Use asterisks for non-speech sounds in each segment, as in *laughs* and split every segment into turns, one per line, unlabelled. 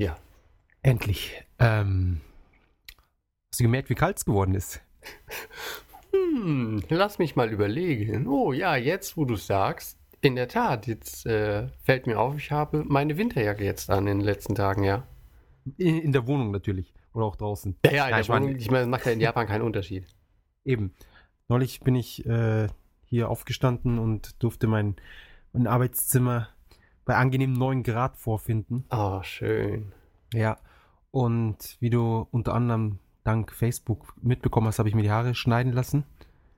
Ja.
Endlich. Ähm, hast du gemerkt, wie kalt es geworden ist?
Hm, lass mich mal überlegen. Oh ja, jetzt wo du sagst, in der Tat, jetzt äh, fällt mir auf, ich habe meine Winterjacke jetzt an in den letzten Tagen, ja.
In, in der Wohnung natürlich. Oder auch draußen.
Ja, ja, in
Nein,
der
ich meine-
ich meine, das macht ja in Japan keinen Unterschied.
Eben. Neulich bin ich äh, hier aufgestanden und durfte mein, mein Arbeitszimmer bei angenehmen 9 Grad vorfinden.
Oh, schön.
Ja. Und wie du unter anderem dank Facebook mitbekommen hast, habe ich mir die Haare schneiden lassen.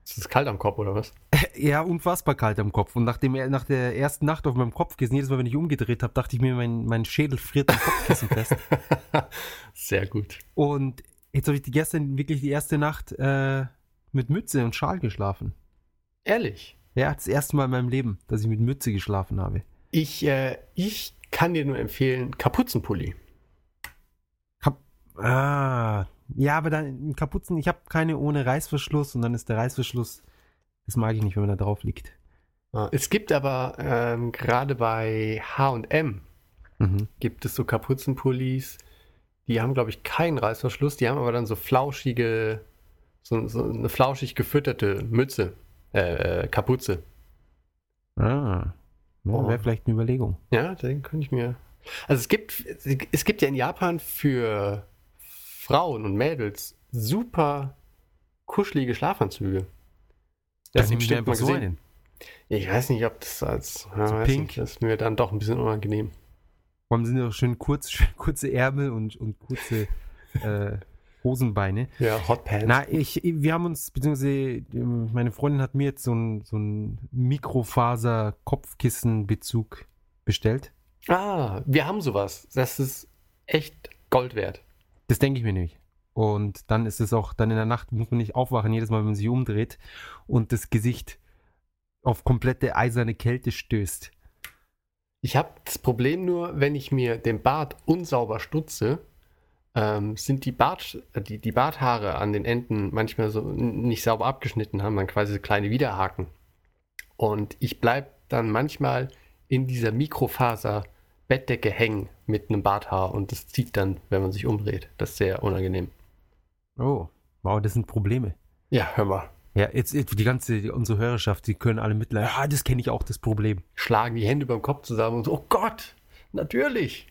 Ist es kalt am Kopf oder was? *laughs*
Ja, unfassbar kalt am Kopf. Und nach, dem, nach der ersten Nacht auf meinem Kopfkissen, jedes Mal, wenn ich umgedreht habe, dachte ich mir, mein, mein Schädel friert am Kopfkissen fest. *laughs*
Sehr gut.
Und jetzt habe ich die gestern wirklich die erste Nacht äh, mit Mütze und Schal geschlafen.
Ehrlich.
Ja, das erste Mal in meinem Leben, dass ich mit Mütze geschlafen habe.
Ich, äh, ich kann dir nur empfehlen, Kapuzenpulli.
Kap ah, ja, aber dann Kapuzen, ich habe keine ohne Reißverschluss und dann ist der Reißverschluss, das mag ich nicht, wenn man da drauf liegt.
Ah, Es gibt aber ähm, gerade bei H&M
Mhm.
gibt es so Kapuzenpullis, die haben, glaube ich, keinen Reißverschluss, die haben aber dann so flauschige, so, so eine flauschig gefütterte Mütze, äh, äh, Kapuze.
Ah,
Oh.
wäre vielleicht eine Überlegung.
Ja, den könnte ich mir. Also es gibt, es gibt ja in Japan für Frauen und Mädels super kuschelige Schlafanzüge.
Nehmen wir
bestimmt mal gesehen.
einen.
Ich weiß nicht, ob das als ja,
So pink?
Nicht, das ist mir dann doch ein bisschen unangenehm.
Vor allem sind ja auch schön kurz, *laughs* schön kurze Ärmel und, und kurze äh, Hosenbeine.
Ja, Hot Pants.
Na, ich, wir haben uns, beziehungsweise meine Freundin hat mir jetzt so ein, so ein Mikrofaser-Kopfkissen-Bezug bestellt.
Ah, wir haben sowas. Das ist echt Gold wert.
Das denke ich mir nicht. Und dann ist es auch, dann in der Nacht muss man nicht aufwachen, jedes Mal, wenn man sich umdreht und das Gesicht auf komplette eiserne Kälte stößt.
Ich habe das Problem nur, wenn ich mir den Bart unsauber stutze, ähm, sind die, Bart, äh, die, die Barthaare an den Enden manchmal so nicht sauber abgeschnitten, haben dann quasi so kleine Widerhaken. Und ich bleibe dann manchmal in dieser Mikrofaser-Bettdecke hängen mit einem Barthaar und das zieht dann, wenn man sich umdreht. Das ist sehr unangenehm.
Oh, wow, das sind Probleme.
Ja, hör mal.
Ja, jetzt, jetzt die ganze, die, unsere Hörerschaft, die können alle mitleiden. Ja, das kenne ich auch, das Problem.
Schlagen die Hände beim Kopf zusammen und so, oh Gott, natürlich.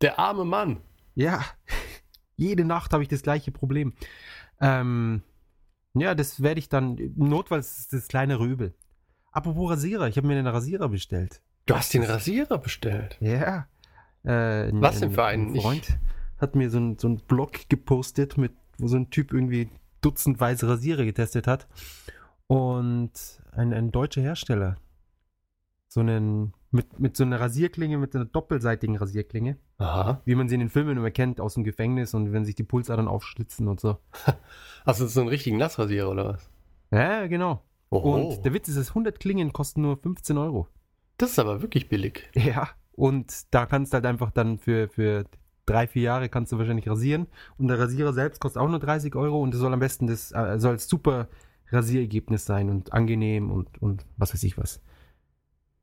Der arme Mann.
Ja, *laughs* jede Nacht habe ich das gleiche Problem. Ähm, ja, das werde ich dann, notfalls ist das kleinere Übel. Apropos Rasierer, ich habe mir einen Rasierer bestellt.
Du hast den Rasierer bestellt.
Ja. Äh,
Was denn für einen?
Ein Freund hat mir so einen so Blog gepostet, mit, wo so ein Typ irgendwie dutzendweise Rasierer getestet hat. Und ein, ein deutscher Hersteller. So einen, mit, mit so einer Rasierklinge, mit einer doppelseitigen Rasierklinge.
Aha.
Wie man sie in den Filmen immer kennt, aus dem Gefängnis und wenn sich die Pulsadern aufschlitzen und so. *laughs*
Also so einen richtigen Nassrasierer oder was?
Ja, genau.
Oho.
Und der Witz ist, dass 100 Klingen kosten nur 15 Euro.
das ist aber wirklich billig.
Ja. Und da kannst du halt einfach dann für, für drei, vier Jahre kannst du wahrscheinlich rasieren. Und der Rasierer selbst kostet auch nur 30 Euro und das soll am besten das, äh, soll super Rasierergebnis sein und angenehm und, und was weiß ich was.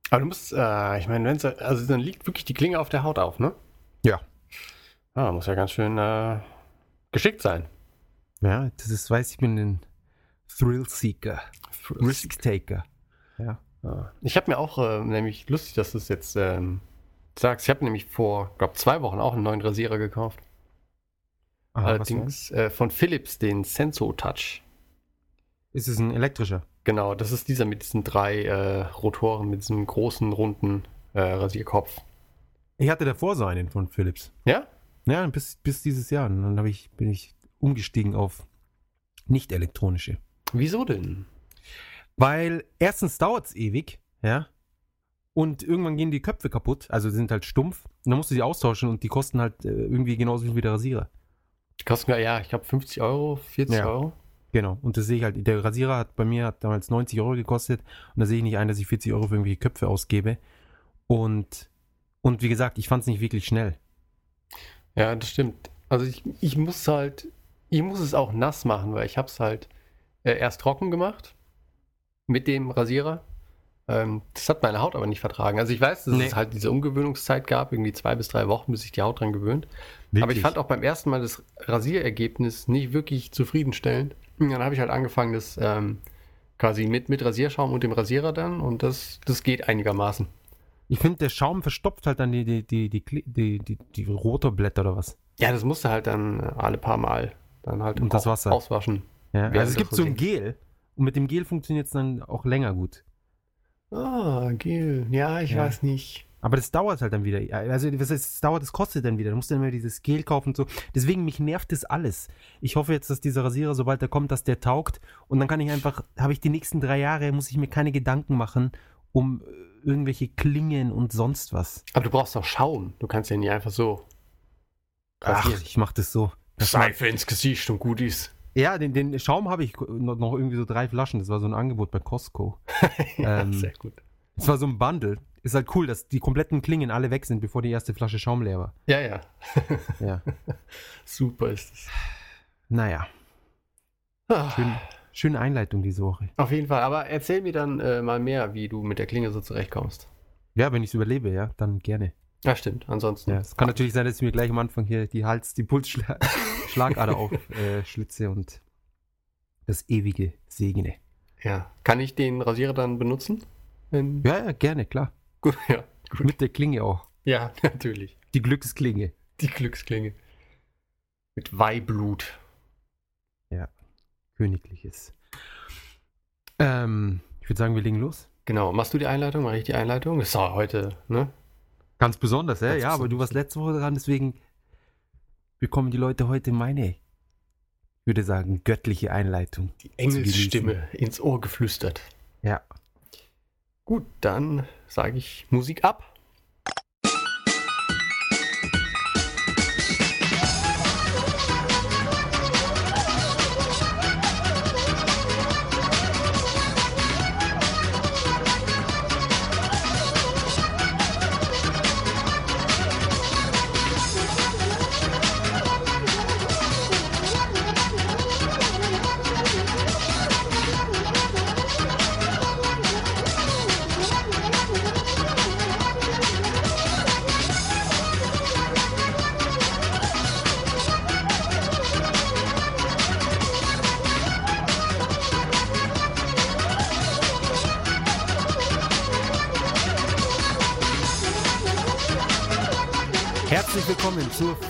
Aber du musst, äh, ich meine, wenn's, also dann liegt wirklich die Klinge auf der Haut auf, ne?
Ja.
Ah, muss ja ganz schön äh, geschickt sein.
Ja, das ist, weiß ich, bin ein Thrill-Seeker, Risk-Taker. Ja.
Ja. Ich habe mir auch, äh, nämlich lustig, dass du es jetzt ähm, sagst, ich habe nämlich vor, glaube zwei Wochen auch einen neuen Rasierer gekauft.
Aha, was
Allerdings äh, von Philips, den Senso Touch.
Ist es ein elektrischer?
Genau, das ist dieser mit diesen drei äh, Rotoren, mit diesem großen, runden äh, Rasierkopf.
Ich hatte davor so einen von Philips.
Ja?
Ja, bis, bis dieses Jahr. Und dann ich, bin ich umgestiegen auf nicht elektronische.
Wieso denn?
Weil erstens dauert es ewig, ja. Und irgendwann gehen die Köpfe kaputt, also sie sind halt stumpf. Und dann musst du die austauschen und die kosten halt äh, irgendwie genauso viel wie der Rasierer.
Die kosten ja, ich glaube 50 Euro, 40
Ja.
Euro.
Genau. Und das sehe ich halt. Der Rasierer hat bei mir hat damals 90 Euro gekostet und da sehe ich nicht ein, dass ich 40 Euro für irgendwelche Köpfe ausgebe. Und, und wie gesagt, ich fand es nicht wirklich schnell.
Ja, das stimmt. Also ich, ich muss halt, ich muss es auch nass machen, weil ich habe es halt äh, erst trocken gemacht mit dem Rasierer. Ähm, das hat meine Haut aber nicht vertragen. Also ich weiß, dass
Nee.
es halt diese Umgewöhnungszeit gab, irgendwie zwei bis drei Wochen, bis sich die Haut dran gewöhnt. Aber ich
Wirklich?
fand auch beim ersten Mal das Rasierergebnis nicht wirklich zufriedenstellend. Und dann habe ich halt angefangen, das ähm, quasi mit, mit Rasierschaum und dem Rasierer dann und das, das geht einigermaßen.
Ich finde, der Schaum verstopft halt dann die, die, die, die, die, die, die Rotorblätter oder was.
Ja, das musste halt dann alle paar Mal dann halt
Und das Wasser.
auswaschen.
Ja, also es gibt so ein Gel und mit dem Gel funktioniert es dann auch länger gut.
Ah, Gel. Ja, ich
Ja.
weiß nicht.
Aber das dauert halt dann wieder. Also, was heißt, das dauert, das kostet dann wieder. Du musst dann immer dieses Gel kaufen und so. Deswegen, mich nervt das alles. Ich hoffe jetzt, dass dieser Rasierer, sobald er kommt, dass der taugt. Und dann kann ich einfach, habe ich die nächsten drei Jahre, muss ich mir keine Gedanken machen um äh, irgendwelche Klingen und sonst was.
Aber du brauchst doch Schaum. Du kannst ja nicht einfach so.
Ach,
rasieren.
ich mach das so. Das
Seife ins Gesicht und gut ist.
ja, den, den Schaum habe ich noch, noch irgendwie so drei Flaschen. Das war so ein Angebot bei Costco.
ja, *laughs*
Ähm,
sehr gut.
Es war so ein Bundle. Ist halt cool, dass die kompletten Klingen alle weg sind, bevor die erste Flasche Schaum leer war.
Ja, ja. *laughs*
Ja.
Super ist es.
Naja,
Ah,
schön, schöne Einleitung diese Woche.
Auf jeden Fall. Aber erzähl mir dann äh, mal mehr, wie du mit der Klinge so zurechtkommst.
Ja, wenn ich es überlebe, ja, dann gerne.
Ja, stimmt. Ansonsten.
Ja, es kann natürlich sein, dass ich mir gleich am Anfang hier die Hals-, die Pulsschlagader *laughs* aufschlitze äh, und das ewige segne.
Ja. Kann ich den Rasierer dann benutzen? Wenn-
Ja, ja, gerne, klar.
Gut, ja. Gut.
Mit der Klinge auch.
Ja, *laughs* natürlich.
Die Glücksklinge.
Die Glücksklinge. Mit Weihblut.
Königliches. Ähm, ich würde sagen, wir legen los.
Genau. Machst du die Einleitung? Mache ich die Einleitung? Das ist auch heute, ne?
Ganz besonders, ja,
Ganz
ja, aber du warst letzte Woche dran, deswegen bekommen die Leute heute meine, ich würde sagen, göttliche Einleitung.
Die Engelsstimme ins Ohr geflüstert.
Ja.
Gut, dann sage ich Musik ab.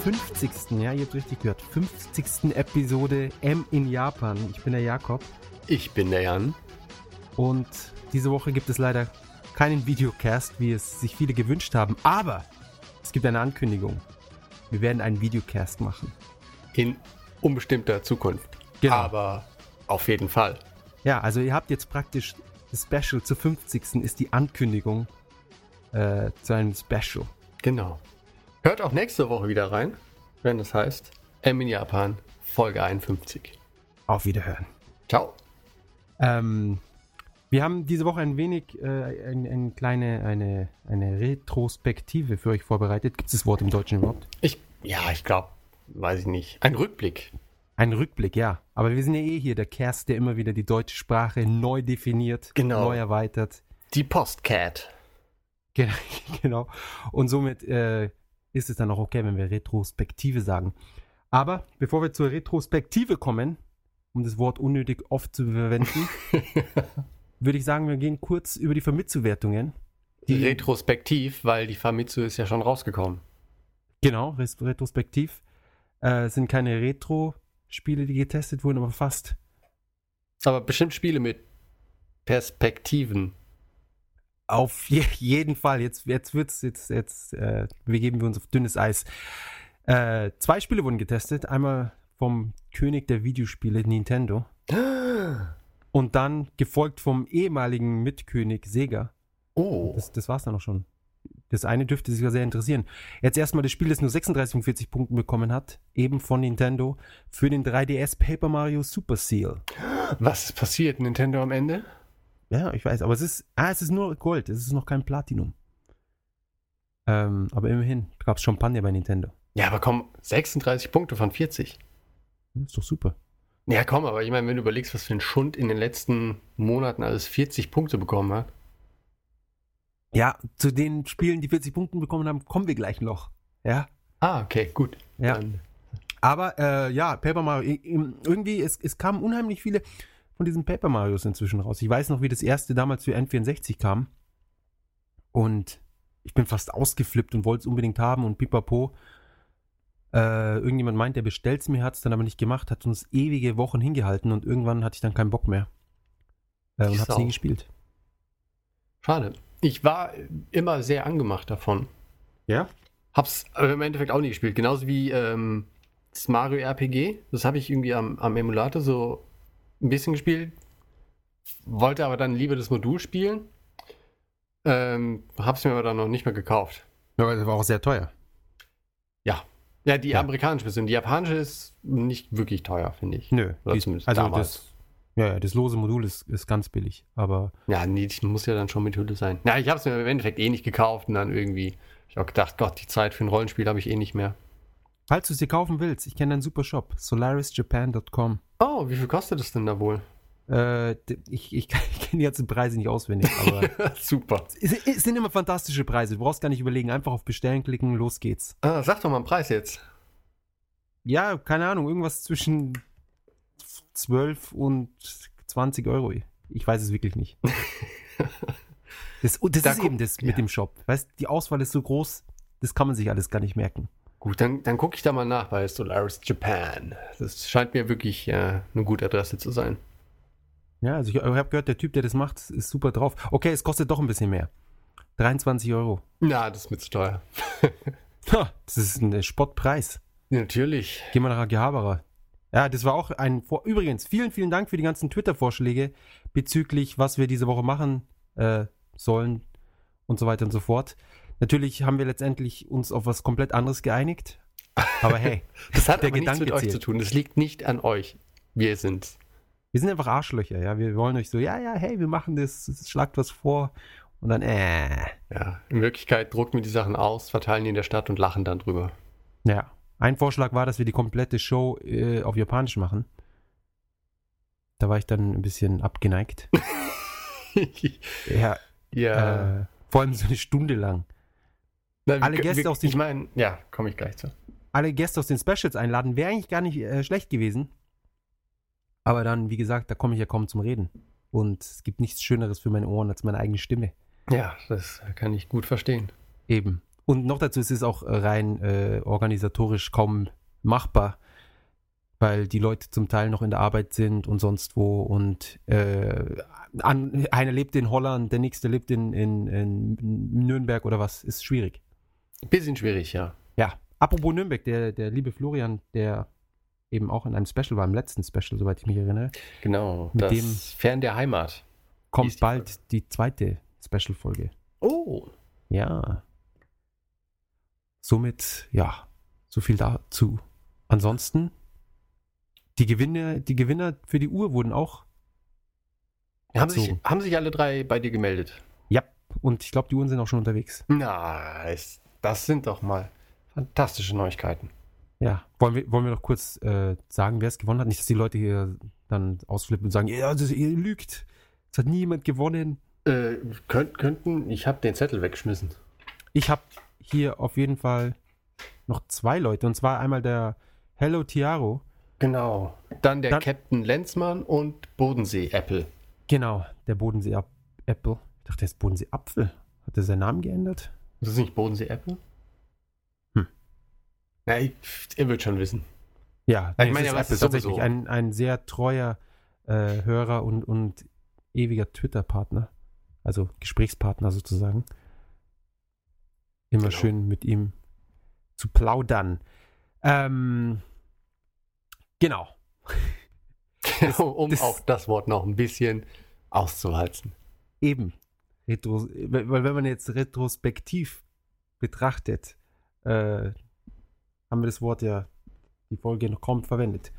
50. Ja, ihr habt richtig gehört. 50. Episode M in Japan. Ich bin der Jakob
Ich bin der Jan.
und diese Woche gibt es leider keinen Videocast, wie es sich viele gewünscht haben. Aber es gibt eine Ankündigung. Wir werden einen Videocast machen.
In unbestimmter Zukunft.
Genau.
Aber auf jeden Fall.
Ja, also ihr habt jetzt praktisch das Special zur 50. ist die Ankündigung äh, zu einem Special.
Genau. Hört auch nächste Woche wieder rein, wenn es heißt M in Japan, Folge 51.
Auf Wiederhören.
Ciao.
Ähm, wir haben diese Woche ein wenig äh, ein, eine kleine eine, eine Retrospektive für euch vorbereitet. Gibt es das Wort im Deutschen überhaupt?
Ich, ja, ich glaube, weiß ich nicht. Ein Rückblick.
Ein Rückblick, ja. Aber wir sind ja eh hier der Kerst, der immer wieder die deutsche Sprache neu definiert,
Genau.
neu erweitert.
Die Postcat.
Gen- *laughs* genau. Und somit äh, ist es dann auch okay, wenn wir Retrospektive sagen. Aber bevor wir zur Retrospektive kommen, um das Wort unnötig oft zu verwenden, *laughs* würde ich sagen, wir gehen kurz über die Vermitzuwertungen. Die-
Retrospektiv, weil die Famitsu ist ja schon rausgekommen.
Genau, retrospektiv. Äh, es sind keine Retro-Spiele, die getestet wurden, aber fast.
Aber bestimmt Spiele mit Perspektiven.
Auf je jeden Fall. Jetzt, jetzt wird's, jetzt, jetzt äh, begeben wir uns auf dünnes Eis. Äh, zwei Spiele wurden getestet. Einmal vom König der Videospiele, Nintendo. *gasps* Und dann gefolgt vom ehemaligen Mitkönig Sega.
Oh.
Das, das war's dann auch schon. Das eine dürfte sich ja sehr interessieren. Jetzt erstmal das Spiel, das nur 36 von 40 Punkten bekommen hat, eben von Nintendo, für den 3DS Paper Mario Super Seal.
Was ist passiert, Nintendo am Ende?
Ja, ich weiß, aber es ist, ah, es ist nur Gold, es ist noch kein Platinum. Ähm, aber immerhin gab es Champagner bei Nintendo.
Ja, aber komm, 36 Punkte von 40.
Hm, Ist doch super.
Ja, komm, aber ich meine, wenn du überlegst, was für ein Schund in den letzten Monaten alles 40 Punkte bekommen hat.
Ja, zu den Spielen, die 40 Punkte bekommen haben, kommen wir gleich noch. Ja.
Ah, okay, gut.
Ja.
Dann,
Aber äh, ja, Paper Mario, irgendwie, es, es kamen unheimlich viele von diesen Paper Marios inzwischen raus. Ich weiß noch, wie das erste damals für N64 kam. Und ich bin fast ausgeflippt und wollte es unbedingt haben und pipapo. Äh, irgendjemand meint, der bestellt es mir, hat es dann aber nicht gemacht, hat uns ewige Wochen hingehalten und irgendwann hatte ich dann keinen Bock mehr. Äh, und hab's
Sau.
nie gespielt.
schade. Ich war immer sehr angemacht davon.
Ja?
Hab's aber im Endeffekt auch nie gespielt. Genauso wie ähm, das Mario RPG. Das habe ich irgendwie am, am Emulator so ein bisschen gespielt. Wollte aber dann lieber das Modul spielen. Ähm, hab's mir aber dann noch nicht mehr gekauft.
Ja, aber das war auch sehr teuer.
Ja. Ja, die
Ja.
amerikanische Version. Die japanische ist nicht wirklich teuer, finde ich.
Nö.
Oder
die-
zumindest
also
damals.
das, ja, ja, das lose Modul ist, ist ganz billig. Aber
Ja, nee, die muss ja dann schon mit Hülle sein. Ja, ich habe es mir im Endeffekt eh nicht gekauft und dann irgendwie. Ich habe gedacht, Gott, die Zeit für ein Rollenspiel habe ich eh nicht mehr.
Falls du es dir kaufen willst, ich kenne einen super Shop. solarisjapan.com.
Oh, wie viel kostet es denn da wohl?
Äh, ich, ich, ich *laughs* kenne die ganzen Preise nicht auswendig, aber *laughs*
Super.
es, es sind immer fantastische Preise. Du brauchst gar nicht überlegen. Einfach auf Bestellen klicken, los geht's.
Ah, sag doch mal einen Preis jetzt.
Ja, keine Ahnung, irgendwas zwischen 12 und 20 Euro. Ich weiß es wirklich nicht. *laughs* Das, das
Da
ist eben das mit
ja.
dem Shop. Weißt die Auswahl ist so groß, das kann man sich alles gar nicht merken.
Gut, dann, dann gucke ich da mal nach bei Solaris Japan. Das scheint mir wirklich äh, eine gute Adresse zu sein.
Ja, also ich, ich habe gehört, der Typ, der das macht, ist super drauf. Okay, es kostet doch ein bisschen mehr. 23 Euro.
Na, das ist mir zu teuer. *laughs*
Ha, das ist ein Spottpreis.
Natürlich.
Gehen wir nach Akihabara. Ja, das war auch ein. Vor Übrigens, vielen, vielen Dank für die ganzen Twitter-Vorschläge bezüglich, was wir diese Woche machen äh, sollen und so weiter und so fort. Natürlich haben wir letztendlich uns auf was komplett anderes geeinigt. Aber hey, *laughs*
Das hat
Der
aber nichts
Gedanke
mit euch
zählt.
zu tun. Das liegt nicht an euch. Wir sind's.
wir sind einfach Arschlöcher, ja. Wir wollen euch so, ja, ja, hey, wir machen das, es schlagt was vor. Und dann, äh.
Ja, in Wirklichkeit drucken wir die Sachen aus, verteilen die in der Stadt und lachen dann drüber.
Ja. Ein Vorschlag war, dass wir die komplette Show äh, auf Japanisch machen. Da war ich dann ein bisschen abgeneigt. *laughs* ja,
ja.
äh, vor allem so eine Stunde lang.
Na, wir-
alle Gäste
wir,
aus den-
Ich meine, ja, komme ich gleich zu.
alle Gäste aus den Specials einladen, wäre eigentlich gar nicht äh, schlecht gewesen. Aber dann, wie gesagt, da komme ich ja kaum zum Reden. Und es gibt nichts Schöneres für meine Ohren als meine eigene Stimme.
Ja, das kann ich gut verstehen.
Eben. Und noch dazu ist es auch äh, rein äh, organisatorisch kaum machbar, weil die Leute zum Teil noch in der Arbeit sind und sonst wo. Und äh, an, einer lebt in Holland, der nächste lebt in, in, in Nürnberg oder was. Ist schwierig.
Bisschen schwierig, ja.
Ja, apropos Nürnberg, der, der liebe Florian, der eben auch in einem Special war, im letzten Special, soweit ich mich erinnere,
Genau.
Mit
das
dem-
Fern der Heimat.
Kommt
die
bald die zweite Special-Folge.
Oh.
Ja. Somit, ja, so viel dazu. Ansonsten, die Gewinner, die Gewinner für die Uhr wurden auch,
Haben sich, haben sich alle drei bei dir gemeldet?
ja, und ich glaube, die Uhren sind auch schon unterwegs.
Nice. Das sind doch mal fantastische Neuigkeiten.
Ja, wollen wir, wollen wir noch kurz äh, sagen, wer es gewonnen hat? Nicht, dass die Leute hier dann ausflippen und sagen, ja, das, ihr lügt. Es hat niemand gewonnen.
Äh, könnt, könnten, ich habe den Zettel weggeschmissen.
Ich habe hier auf jeden Fall noch zwei Leute, und zwar einmal der Hello Tiaro.
Genau. Dann der
Dann-
Captain Lenzmann und Bodensee Apple.
Genau, der Bodensee Ap- Apple. Ich dachte, der ist Bodensee Apfel. Hat er seinen Namen geändert?
Ist das nicht Bodensee Apple?
Hm.
Na, ich, ihr wird schon wissen.
Ja,
Ich
nee,
meine ja,
ist
was ist
tatsächlich ein, ein sehr treuer äh, Hörer und, und ewiger Twitter-Partner. Also Gesprächspartner sozusagen. Immer
Genau.
schön mit ihm zu plaudern. Ähm, genau. *laughs*
um
das-
auch das Wort noch ein bisschen auszuwalzen.
Eben. Retro, weil wenn man jetzt retrospektiv betrachtet, äh, haben wir das Wort ja die Folge noch kaum verwendet.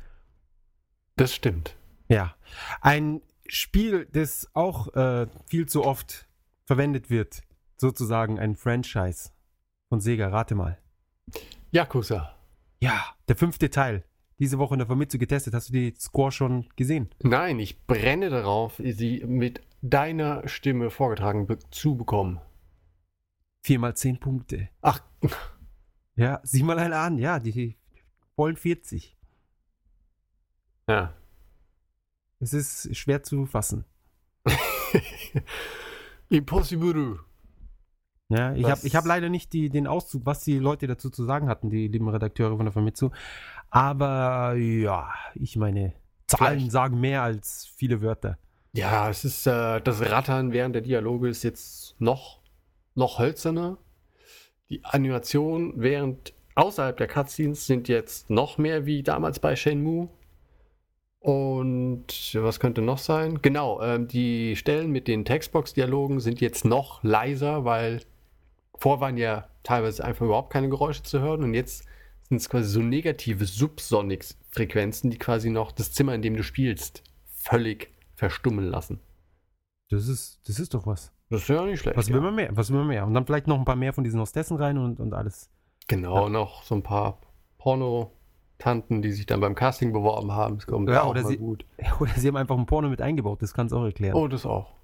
Das stimmt.
Ja. Ein Spiel, das auch äh, viel zu oft verwendet wird, sozusagen ein Franchise von Sega, rate mal.
Yakuza.
Ja, der fünfte Teil. Diese Woche in der Vermittlung getestet. Hast du die Score schon gesehen?
Nein, ich brenne darauf, sie mit deiner Stimme vorgetragen zu bekommen.
Viermal zehn Punkte.
Ach,
Ja, sieh mal einer an, ja, die vollen 40.
ja.
Es ist schwer zu fassen. *laughs*
Impossible.
Ja, ich habe ich hab leider nicht die, den Auszug, was die Leute dazu zu sagen hatten, die lieben Redakteure von der Famitsu. Aber ja, ich meine, Zahlen
Vielleicht.
sagen mehr als viele Wörter.
Ja, es ist äh, das Rattern während der Dialoge ist jetzt noch, noch hölzerner. Die Animationen während außerhalb der Cutscenes sind jetzt noch mehr wie damals bei Shenmue. Und was könnte noch sein? Genau, ähm, die Stellen mit den Textbox-Dialogen sind jetzt noch leiser, weil vor waren ja teilweise einfach überhaupt keine Geräusche zu hören und jetzt sind es quasi so negative Subsonic-Frequenzen, die quasi noch das Zimmer, in dem du spielst, völlig verstummen lassen.
Das ist, das ist doch was.
Das ist ja nicht schlecht.
Was
ja.
will man mehr? Was will man mehr? Und dann vielleicht noch ein paar mehr von diesen Hostessen rein und, und alles.
Genau, noch so ein paar Porno-Tanten, die sich dann beim Casting beworben haben. Das kommt
Ja,
auch
oder
mal
sie-
gut. *laughs*
Oder sie haben einfach ein Porno mit eingebaut, das kann es auch erklären.
Oh, das auch.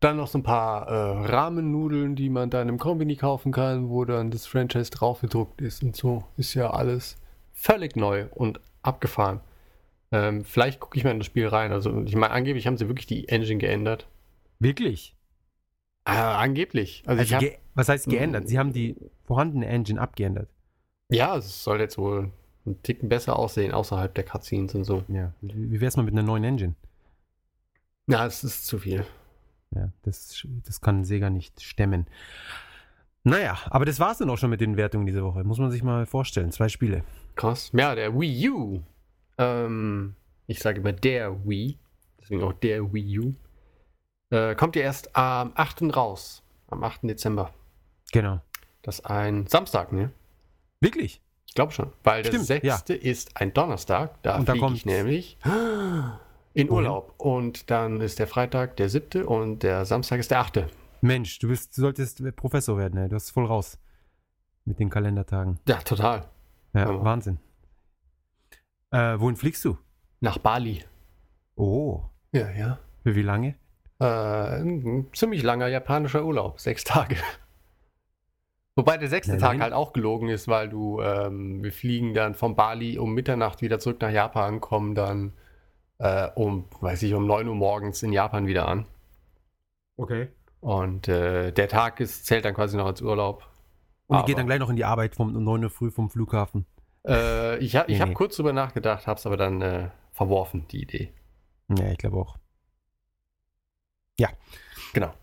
Dann noch so ein paar äh, Rahmennudeln, die man dann im Kombini kaufen kann, wo dann das Franchise draufgedruckt ist und so. Ist ja alles völlig neu und abgefahren. Ähm, vielleicht gucke ich mal in das Spiel rein. Also, ich meine, angeblich haben sie wirklich die Engine geändert.
Wirklich?
Äh, angeblich. Also, ich
Also
hab,
ge was heißt geändert? Sie haben die vorhandene Engine abgeändert.
ja, es soll jetzt wohl einen Ticken besser aussehen außerhalb der Cutscenes und so.
Ja. Wie wie wär's mal mit einer neuen Engine?
Na, es ist zu viel.
Ja, das, das kann Sega nicht stemmen. Naja, aber das war's dann auch schon mit den Wertungen diese Woche. Muss man sich mal vorstellen. Zwei Spiele.
Krass. Ja, der Wii U. Ähm, ich sage immer der Wii. Deswegen auch der Wii U. Äh, kommt ja erst am 8. raus. Am 8. Dezember.
Genau.
Das ist ein Samstag, ne?
Wirklich?
Ich glaube schon. Weil der
Stimmt,
6.
ja.
ist ein Donnerstag. Da fliege ich nämlich in? Urlaub. Und dann ist der Freitag der 7. und der Samstag ist der 8.
Mensch, du, bist, du solltest Professor werden, ey. Du hast voll raus. Mit den Kalendertagen.
Ja, total.
Ja,
Ja.
Wahnsinn. Äh, wohin fliegst du?
Nach Bali.
Oh.
Ja, ja.
Für wie lange?
Äh, ein ziemlich langer japanischer Urlaub, sechs Tage. Wobei der sechste
Na,
Tag
immerhin.
halt auch gelogen ist, weil du, ähm, wir fliegen dann von Bali um Mitternacht wieder zurück nach Japan, kommen dann äh, um, weiß ich, um 9 Uhr morgens in Japan wieder an.
Okay.
Und äh, der Tag ist, zählt dann quasi noch als Urlaub.
Und ihr geht dann gleich noch in die Arbeit vom um 9 Uhr früh vom Flughafen.
Äh, ich ha ich
Nee,
habe
nee.
kurz drüber nachgedacht, habe es aber dann äh, verworfen, die Idee.
Ja, ich glaube auch.
Genau.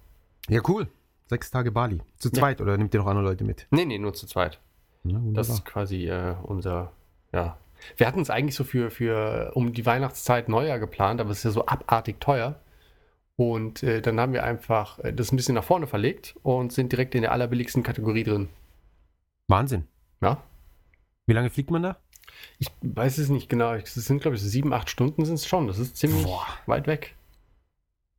Ja, cool. Sechs Tage Bali. Zu
Ja.
zweit oder nimmt ihr noch andere Leute mit?
Nee, nee, nur zu zweit.
Ja,
Das ist quasi äh, unser, ja. Wir hatten es eigentlich so für, für um die Weihnachtszeit Neujahr geplant, aber es ist ja so abartig teuer. Und äh, dann haben wir einfach äh, das ein bisschen nach vorne verlegt und sind direkt in der allerbilligsten Kategorie drin.
Wahnsinn.
Ja.
Wie lange fliegt man da?
Ich weiß es nicht genau. Es sind, glaube ich, sieben, acht Stunden sind es schon. Das ist ziemlich
Boah.
weit weg.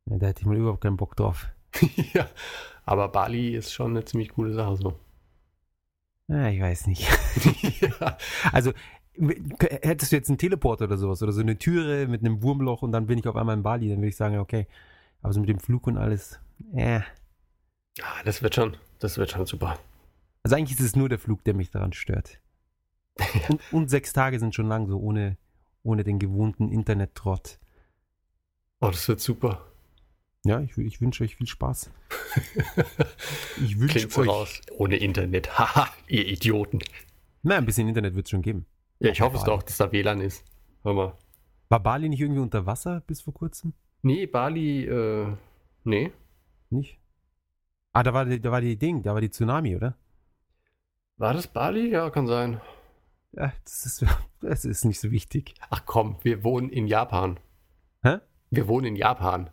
Ja, da hätte ich mal überhaupt keinen Bock drauf. *laughs*
ja. Aber Bali ist schon eine ziemlich coole Sache so.
Ja, ich weiß nicht. *laughs* *laughs*
ja.
Also, hättest du jetzt einen Teleporter oder sowas oder so eine Türe mit einem Wurmloch und dann bin ich auf einmal in Bali, dann würde ich sagen, okay. Aber so mit dem Flug und alles, äh.
ja, das wird schon, das wird schon super.
Also eigentlich ist es nur der Flug, der mich daran stört. Und, und sechs Tage sind schon lang so, ohne, ohne den gewohnten Internet-Trott.
Oh, das wird super.
Ja, ich, ich wünsche euch viel Spaß. *laughs* Ich wünsche euch.
raus. Ohne Internet. *laughs* Haha, ihr Idioten.
Na, ein bisschen Internet wird es schon geben.
Ja, ich hoffe es doch, dass da WLAN ist. Hör mal.
War Bali nicht irgendwie unter Wasser bis vor kurzem?
Nee, Bali, äh, nee.
Nicht? Ah, da war, da war die Ding, da war die Tsunami, oder?
War das Bali? Ja, kann sein.
Ja, das ist, *laughs* das ist nicht so wichtig.
Ach komm, wir wohnen in Japan.
Hä?
Wir wohnen in Japan.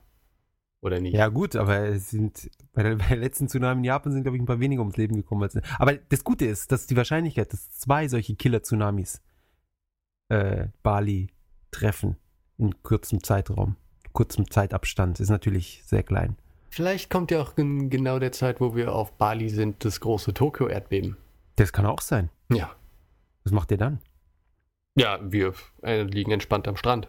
Oder nicht?
Ja, gut, aber sind bei der, *laughs* bei der letzten Tsunami in Japan sind, glaube ich, ein paar weniger ums Leben gekommen. Als, aber das Gute ist, dass die Wahrscheinlichkeit, dass zwei solche Killer-Tsunamis äh, Bali treffen in kurzem Zeitraum, kurzem Zeitabstand, ist natürlich sehr klein.
Vielleicht kommt ja auch in genau der Zeit, wo wir auf Bali sind, das große Tokio-Erdbeben.
Das kann auch sein.
Ja.
Was macht ihr dann?
Ja, wir äh, liegen entspannt am Strand.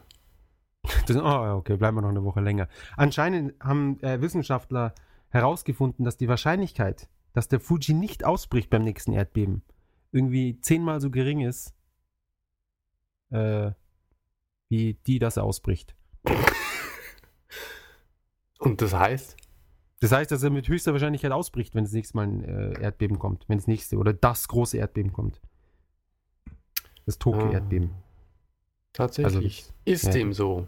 *laughs*
Das, oh, okay, bleiben wir noch eine Woche länger. Anscheinend haben äh, Wissenschaftler herausgefunden, dass die Wahrscheinlichkeit, dass der Fuji nicht ausbricht beim nächsten Erdbeben, irgendwie zehnmal so gering ist, äh, wie die, dass er ausbricht. *laughs*
Und das heißt?
Das heißt, dass er mit höchster Wahrscheinlichkeit ausbricht, wenn das nächste Mal ein äh, Erdbeben kommt. Wenn das nächste oder das große Erdbeben kommt. Das Tokio-Erdbeben.
Tatsächlich.
Also,
ist
ja.
dem so.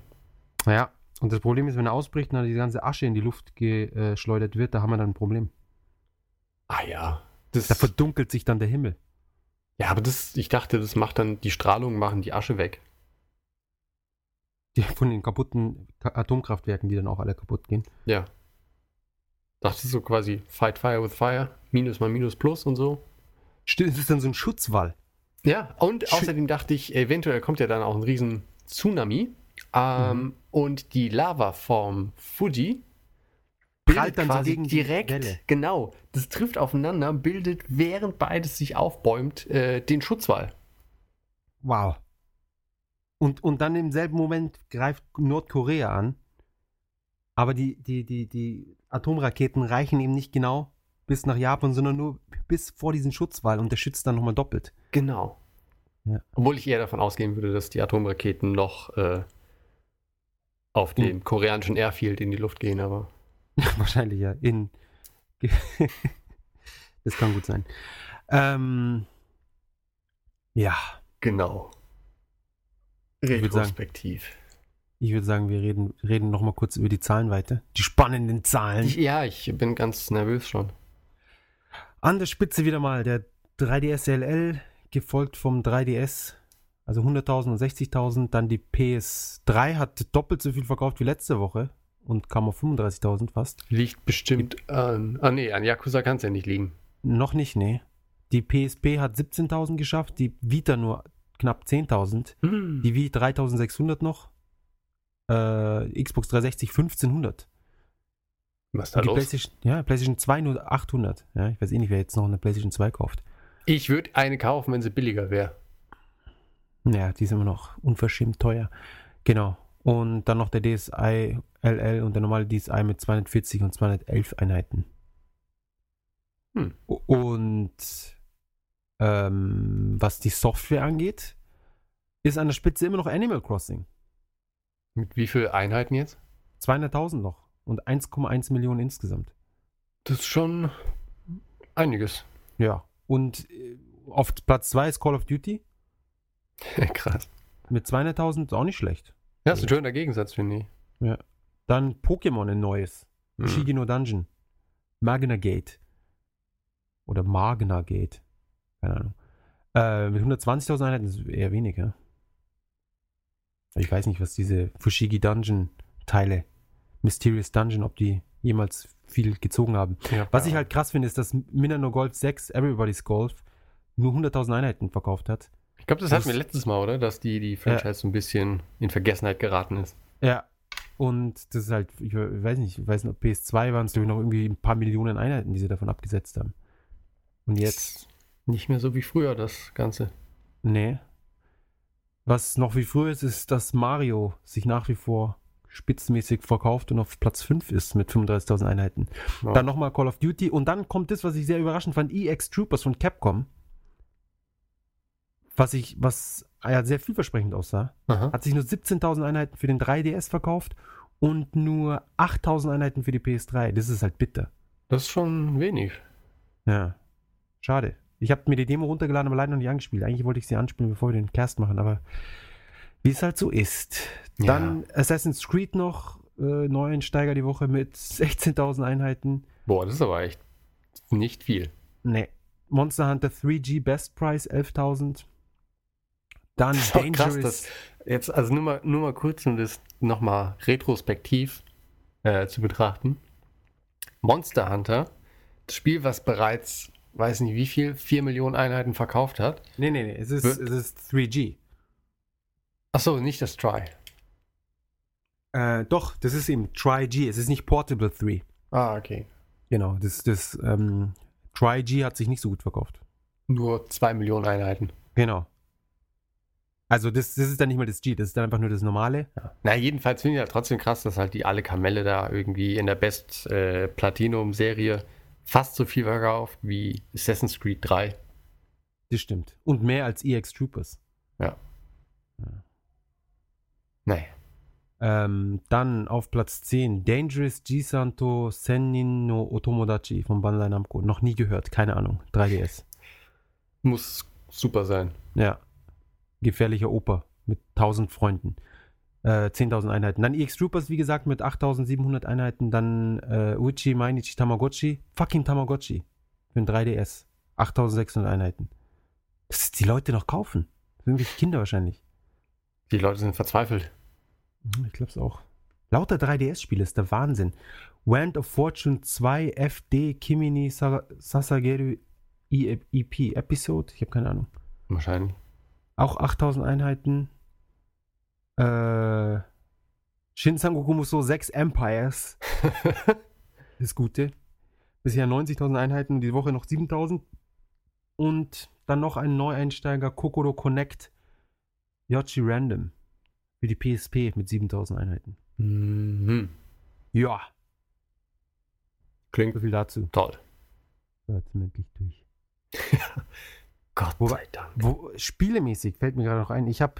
Ja, und das Problem ist, wenn er ausbricht und dann die ganze Asche in die Luft geschleudert wird, da haben wir dann ein Problem.
Ah ja. Das,
Da verdunkelt sich dann der Himmel.
ja, aber das, ich dachte, das macht dann die Strahlung, machen die Asche weg.
Die, von den kaputten Ka- Atomkraftwerken, die dann auch alle kaputt gehen.
Ja. Dachte so quasi Fight Fire with Fire, Minus mal Minus Plus und so.
Stimmt, es ist dann so ein Schutzwall.
Ja, und
Schön.
außerdem dachte ich, eventuell kommt ja dann auch ein riesen Tsunami. Ähm,
Mhm.
Und die Lavaform Fuji
Prallt dann so
quasi
gegen die
direkt,
Welle.
genau, das trifft aufeinander, bildet, während beides sich aufbäumt, äh, den Schutzwall.
Wow. Und, und dann im selben Moment greift Nordkorea an. Aber die, die, die, die Atomraketen reichen eben nicht genau bis nach Japan, sondern nur bis vor diesen Schutzwall und der schützt dann nochmal doppelt.
Genau.
Ja.
Obwohl ich eher davon ausgehen würde, dass die Atomraketen noch äh, auf dem koreanischen Airfield in die Luft gehen, aber *laughs*
Wahrscheinlich ja. In *laughs* das kann gut sein. Ähm, ja,
genau.
sagen-
Retrospektiv.
ich würde sagen, wir reden, reden nochmal kurz über die Zahlen weiter. Die spannenden Zahlen.
Ich, ja, ich bin ganz nervös schon.
An der Spitze wieder mal der 3DS LL, gefolgt vom 3DS, also 100.000 und 60.000. Dann die PS3 hat doppelt so viel verkauft wie letzte Woche und kam auf 35.000 fast.
Liegt bestimmt an. Ah, nee, an Yakuza kann es ja nicht liegen.
Noch nicht, nee. Die PSP hat 17.000 geschafft, die Vita nur knapp 10.000.
Hm.
Die Wii 3600 noch. Äh, Xbox 360 1500.
Was ist da
die
los?
PlayStation, ja, PlayStation 2 nur 800. Ja, ich weiß eh nicht, wer jetzt noch eine PlayStation 2 kauft.
Ich würde eine kaufen, wenn sie billiger wäre.
Ja, die ist immer noch unverschämt teuer. Genau. Und dann noch der DSi LL und der normale DSi mit 240 und 211 Einheiten.
Hm.
Und ähm, was die Software angeht, ist an der Spitze immer noch Animal Crossing.
Mit wie viel Einheiten jetzt?
200.000 noch und 1,1 Millionen insgesamt.
Das ist schon einiges.
Ja. Und äh, auf Platz 2 ist Call of Duty
Krass.
mit 200.000, ist auch nicht schlecht.
Ja, ist ein schöner Gegensatz, finde ich.
Dann Pokémon ein neues.
Hm.
Shigino Dungeon. Magna Gate. Oder Magna Gate. Keine Ahnung. Äh, mit 120.000 Einheiten ist eher weniger. Ich weiß nicht, was diese Fushigi Dungeon Teile, Mysterious Dungeon, ob die jemals viel gezogen haben.
Ja,
Was ich
ja.
halt krass finde, ist, dass Minano Golf 6, Everybody's Golf, nur 100.000 Einheiten verkauft hat.
Ich glaube, das
das
hatten wir letztes Mal, oder? Dass die, die Franchise so ein bisschen in Vergessenheit geraten ist.
Ja. Und das ist halt, ich weiß nicht, ich weiß nicht, ob PS2 waren es, glaube ich, noch irgendwie ein paar Millionen Einheiten, die sie davon abgesetzt haben. Und jetzt,
Nicht mehr so wie früher, das Ganze.
nee. Was noch wie früher ist, ist, dass Mario sich nach wie vor spitzenmäßig verkauft und auf Platz 5 ist mit 35.000 Einheiten.
Ja.
Dann nochmal Call of Duty und dann kommt das, was ich sehr überraschend fand, EX Troopers von Capcom. Was ich, was ja, sehr vielversprechend aussah.
Aha.
Hat sich nur 17.000 Einheiten für den 3DS verkauft und nur 8.000 Einheiten für die PS3. Das ist halt bitter.
Das ist schon wenig.
Ja. Schade. Ich habe mir die Demo runtergeladen, aber leider noch nicht angespielt. Eigentlich wollte ich sie anspielen, bevor wir den Cast machen, aber wie es halt so ist.
Ja.
Dann Assassin's Creed noch, äh, Neuensteiger die Woche mit 16.000 Einheiten.
Boah, das ist aber echt nicht viel.
Nee. Monster Hunter 3G Best Price 11.000. Dann
Das
Dangerous.
krass, dass jetzt, also nur mal, nur mal kurz, um das nochmal retrospektiv äh, zu betrachten. Monster Hunter, das Spiel, was bereits, weiß nicht wie viel, 4 Millionen Einheiten verkauft hat.
nee, nee, nee. Es ist, es ist 3G.
Achso, nicht das Try.
Äh, doch, das ist eben Tri-G. Es ist nicht Portable 3.
Ah, okay.
Genau, das, das ähm, Tri-G hat sich nicht so gut verkauft.
Nur 2 Millionen Einheiten.
Genau. Also das, das ist dann nicht mal das G, das ist dann einfach nur das normale.
Ja. Na, jedenfalls finde ich ja trotzdem krass, dass halt die alle Kamelle da irgendwie in der Best äh, Platinum-Serie fast so viel verkauft wie Assassin's Creed 3.
Das stimmt. Und mehr als EX Troopers.
Ja. Nee.
Ähm, dann auf Platz 10 Dangerous Jisanto Sennin no Otomodachi von Bandai Namco. Noch nie gehört, keine Ahnung. 3DS.
Muss super sein.
Ja. Gefährlicher Oper mit 1000 Freunden. Äh, 10.000 Einheiten. Dann EX Troopers, wie gesagt, mit 8700 Einheiten. Dann äh, Uchi Mainichi Tamagotchi. Fucking Tamagotchi. Für ein 3DS. 8600 Einheiten. Das die Leute noch kaufen. Irgendwelche Kinder wahrscheinlich.
Die Leute sind verzweifelt.
Mhm, Ich glaube es auch. Lauter 3DS-Spiele ist der Wahnsinn. Wand of Fortune 2 FD Kimini Sa- Sasageru EP Episode. Ich habe keine Ahnung.
Wahrscheinlich.
Auch 8000 Einheiten. Äh, Shin Sangoku Musou 6 Empires. *laughs* Das Gute. Bisher 90.000 Einheiten die Woche noch 7.000. Und dann noch ein Neueinsteiger Kokoro Connect Yoshi Random. Für die PSP mit 7.000 Einheiten.
mhm.
Ja,
Klingt
so viel dazu.
toll.
So, jetzt sind wir endlich durch. *laughs*
Gott
Wobei-
sei Dank.
Wo, spielemäßig fällt mir gerade noch ein, ich habe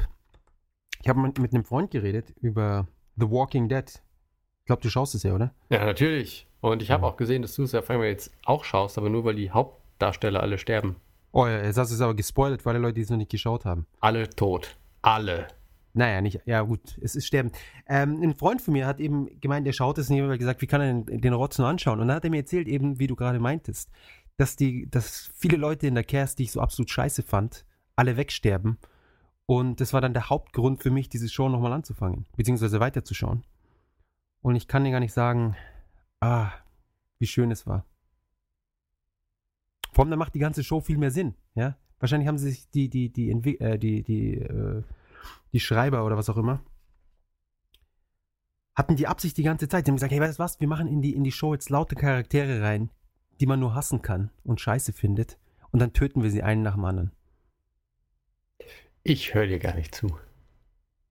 ich hab mit, mit einem Freund geredet über The Walking Dead. Ich glaube, du schaust es ja, oder?
Ja, natürlich. Und ich habe
Ja.
auch gesehen, dass du es ja auf einmal jetzt auch schaust, aber nur weil die Hauptdarsteller alle sterben.
Oh ja, jetzt hast du es aber gespoilert, weil die Leute, die es noch nicht geschaut haben.
Alle tot. Alle.
Naja, nicht, ja gut, es ist Sterben. Ähm, ein Freund von mir hat eben gemeint, er schaut es nicht, aber gesagt, wie kann er den, den Rotz nur anschauen? Und dann hat er mir erzählt, eben, wie du gerade meintest, dass die, dass viele Leute in der Cast, die ich so absolut scheiße fand, alle wegsterben. Und das war dann der Hauptgrund für mich, diese Show nochmal anzufangen, beziehungsweise weiterzuschauen. Und ich kann dir gar nicht sagen, ah, wie schön es war. Vor allem, dann macht die ganze Show viel mehr Sinn, ja. Wahrscheinlich haben sie sich die, die, die, äh, die, die, äh, die Schreiber oder was auch immer, hatten die Absicht die ganze Zeit. Die haben gesagt, hey, weißt du was, wir machen in die, in die Show jetzt laute Charaktere rein, die man nur hassen kann und scheiße findet. Und dann töten wir sie einen nach dem anderen.
Ich höre dir gar nicht zu.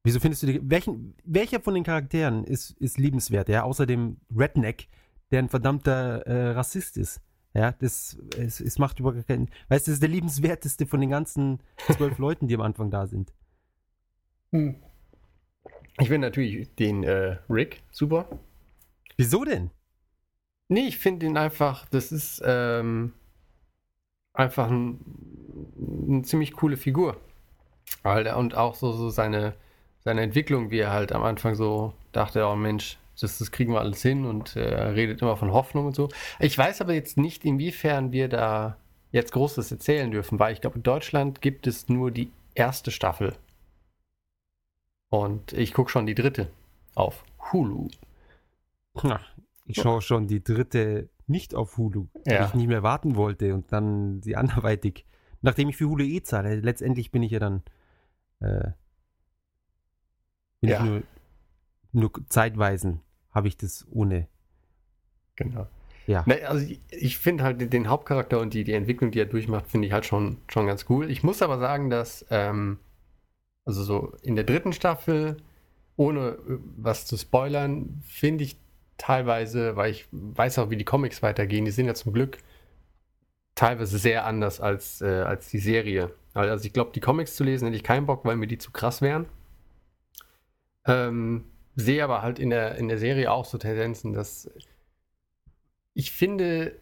Wieso findest du die, welchen, welcher von den Charakteren ist, ist liebenswert, ja, außer dem Redneck, der ein verdammter äh, Rassist ist? Ja, das, es, es macht überhaupt keinen, weißt du, das ist der liebenswerteste von den ganzen zwölf *laughs* Leuten, die am Anfang da sind.
Ich finde natürlich den äh, Rick super.
Wieso denn?
Nee, ich finde ihn einfach, das ist ähm, einfach ein, eine ziemlich coole Figur. Weil Und auch so, so seine, seine Entwicklung, wie er halt am Anfang so dachte, oh Mensch, das, das kriegen wir alles hin und äh, redet immer von Hoffnung und so. Ich weiß aber jetzt nicht, inwiefern wir da jetzt Großes erzählen dürfen, weil ich glaube, in Deutschland gibt es nur die erste Staffel. Und ich gucke schon die dritte auf Hulu.
Na, ich schaue schon die dritte nicht auf Hulu, weil
Ja.
ich nicht mehr warten wollte und dann die *laughs* anderweitig, nachdem ich für Hulu eh zahle, letztendlich bin ich ja dann äh, bin
Ja.
ich nur, nur zeitweisen habe ich das ohne.
Genau.
Ja.
Ne, also ich, ich finde halt den, den Hauptcharakter und die, die Entwicklung, die er durchmacht, finde ich halt schon, schon ganz cool. Ich muss aber sagen, dass, ähm, also so in der dritten Staffel, ohne äh, was zu spoilern, finde ich teilweise, weil ich weiß auch, wie die Comics weitergehen, die sind ja zum Glück teilweise sehr anders als, äh, als die Serie. Also ich glaube, die Comics zu lesen hätte ich keinen Bock, weil mir die zu krass wären. Ähm, sehe aber halt in der, in der Serie auch so Tendenzen, dass ich finde,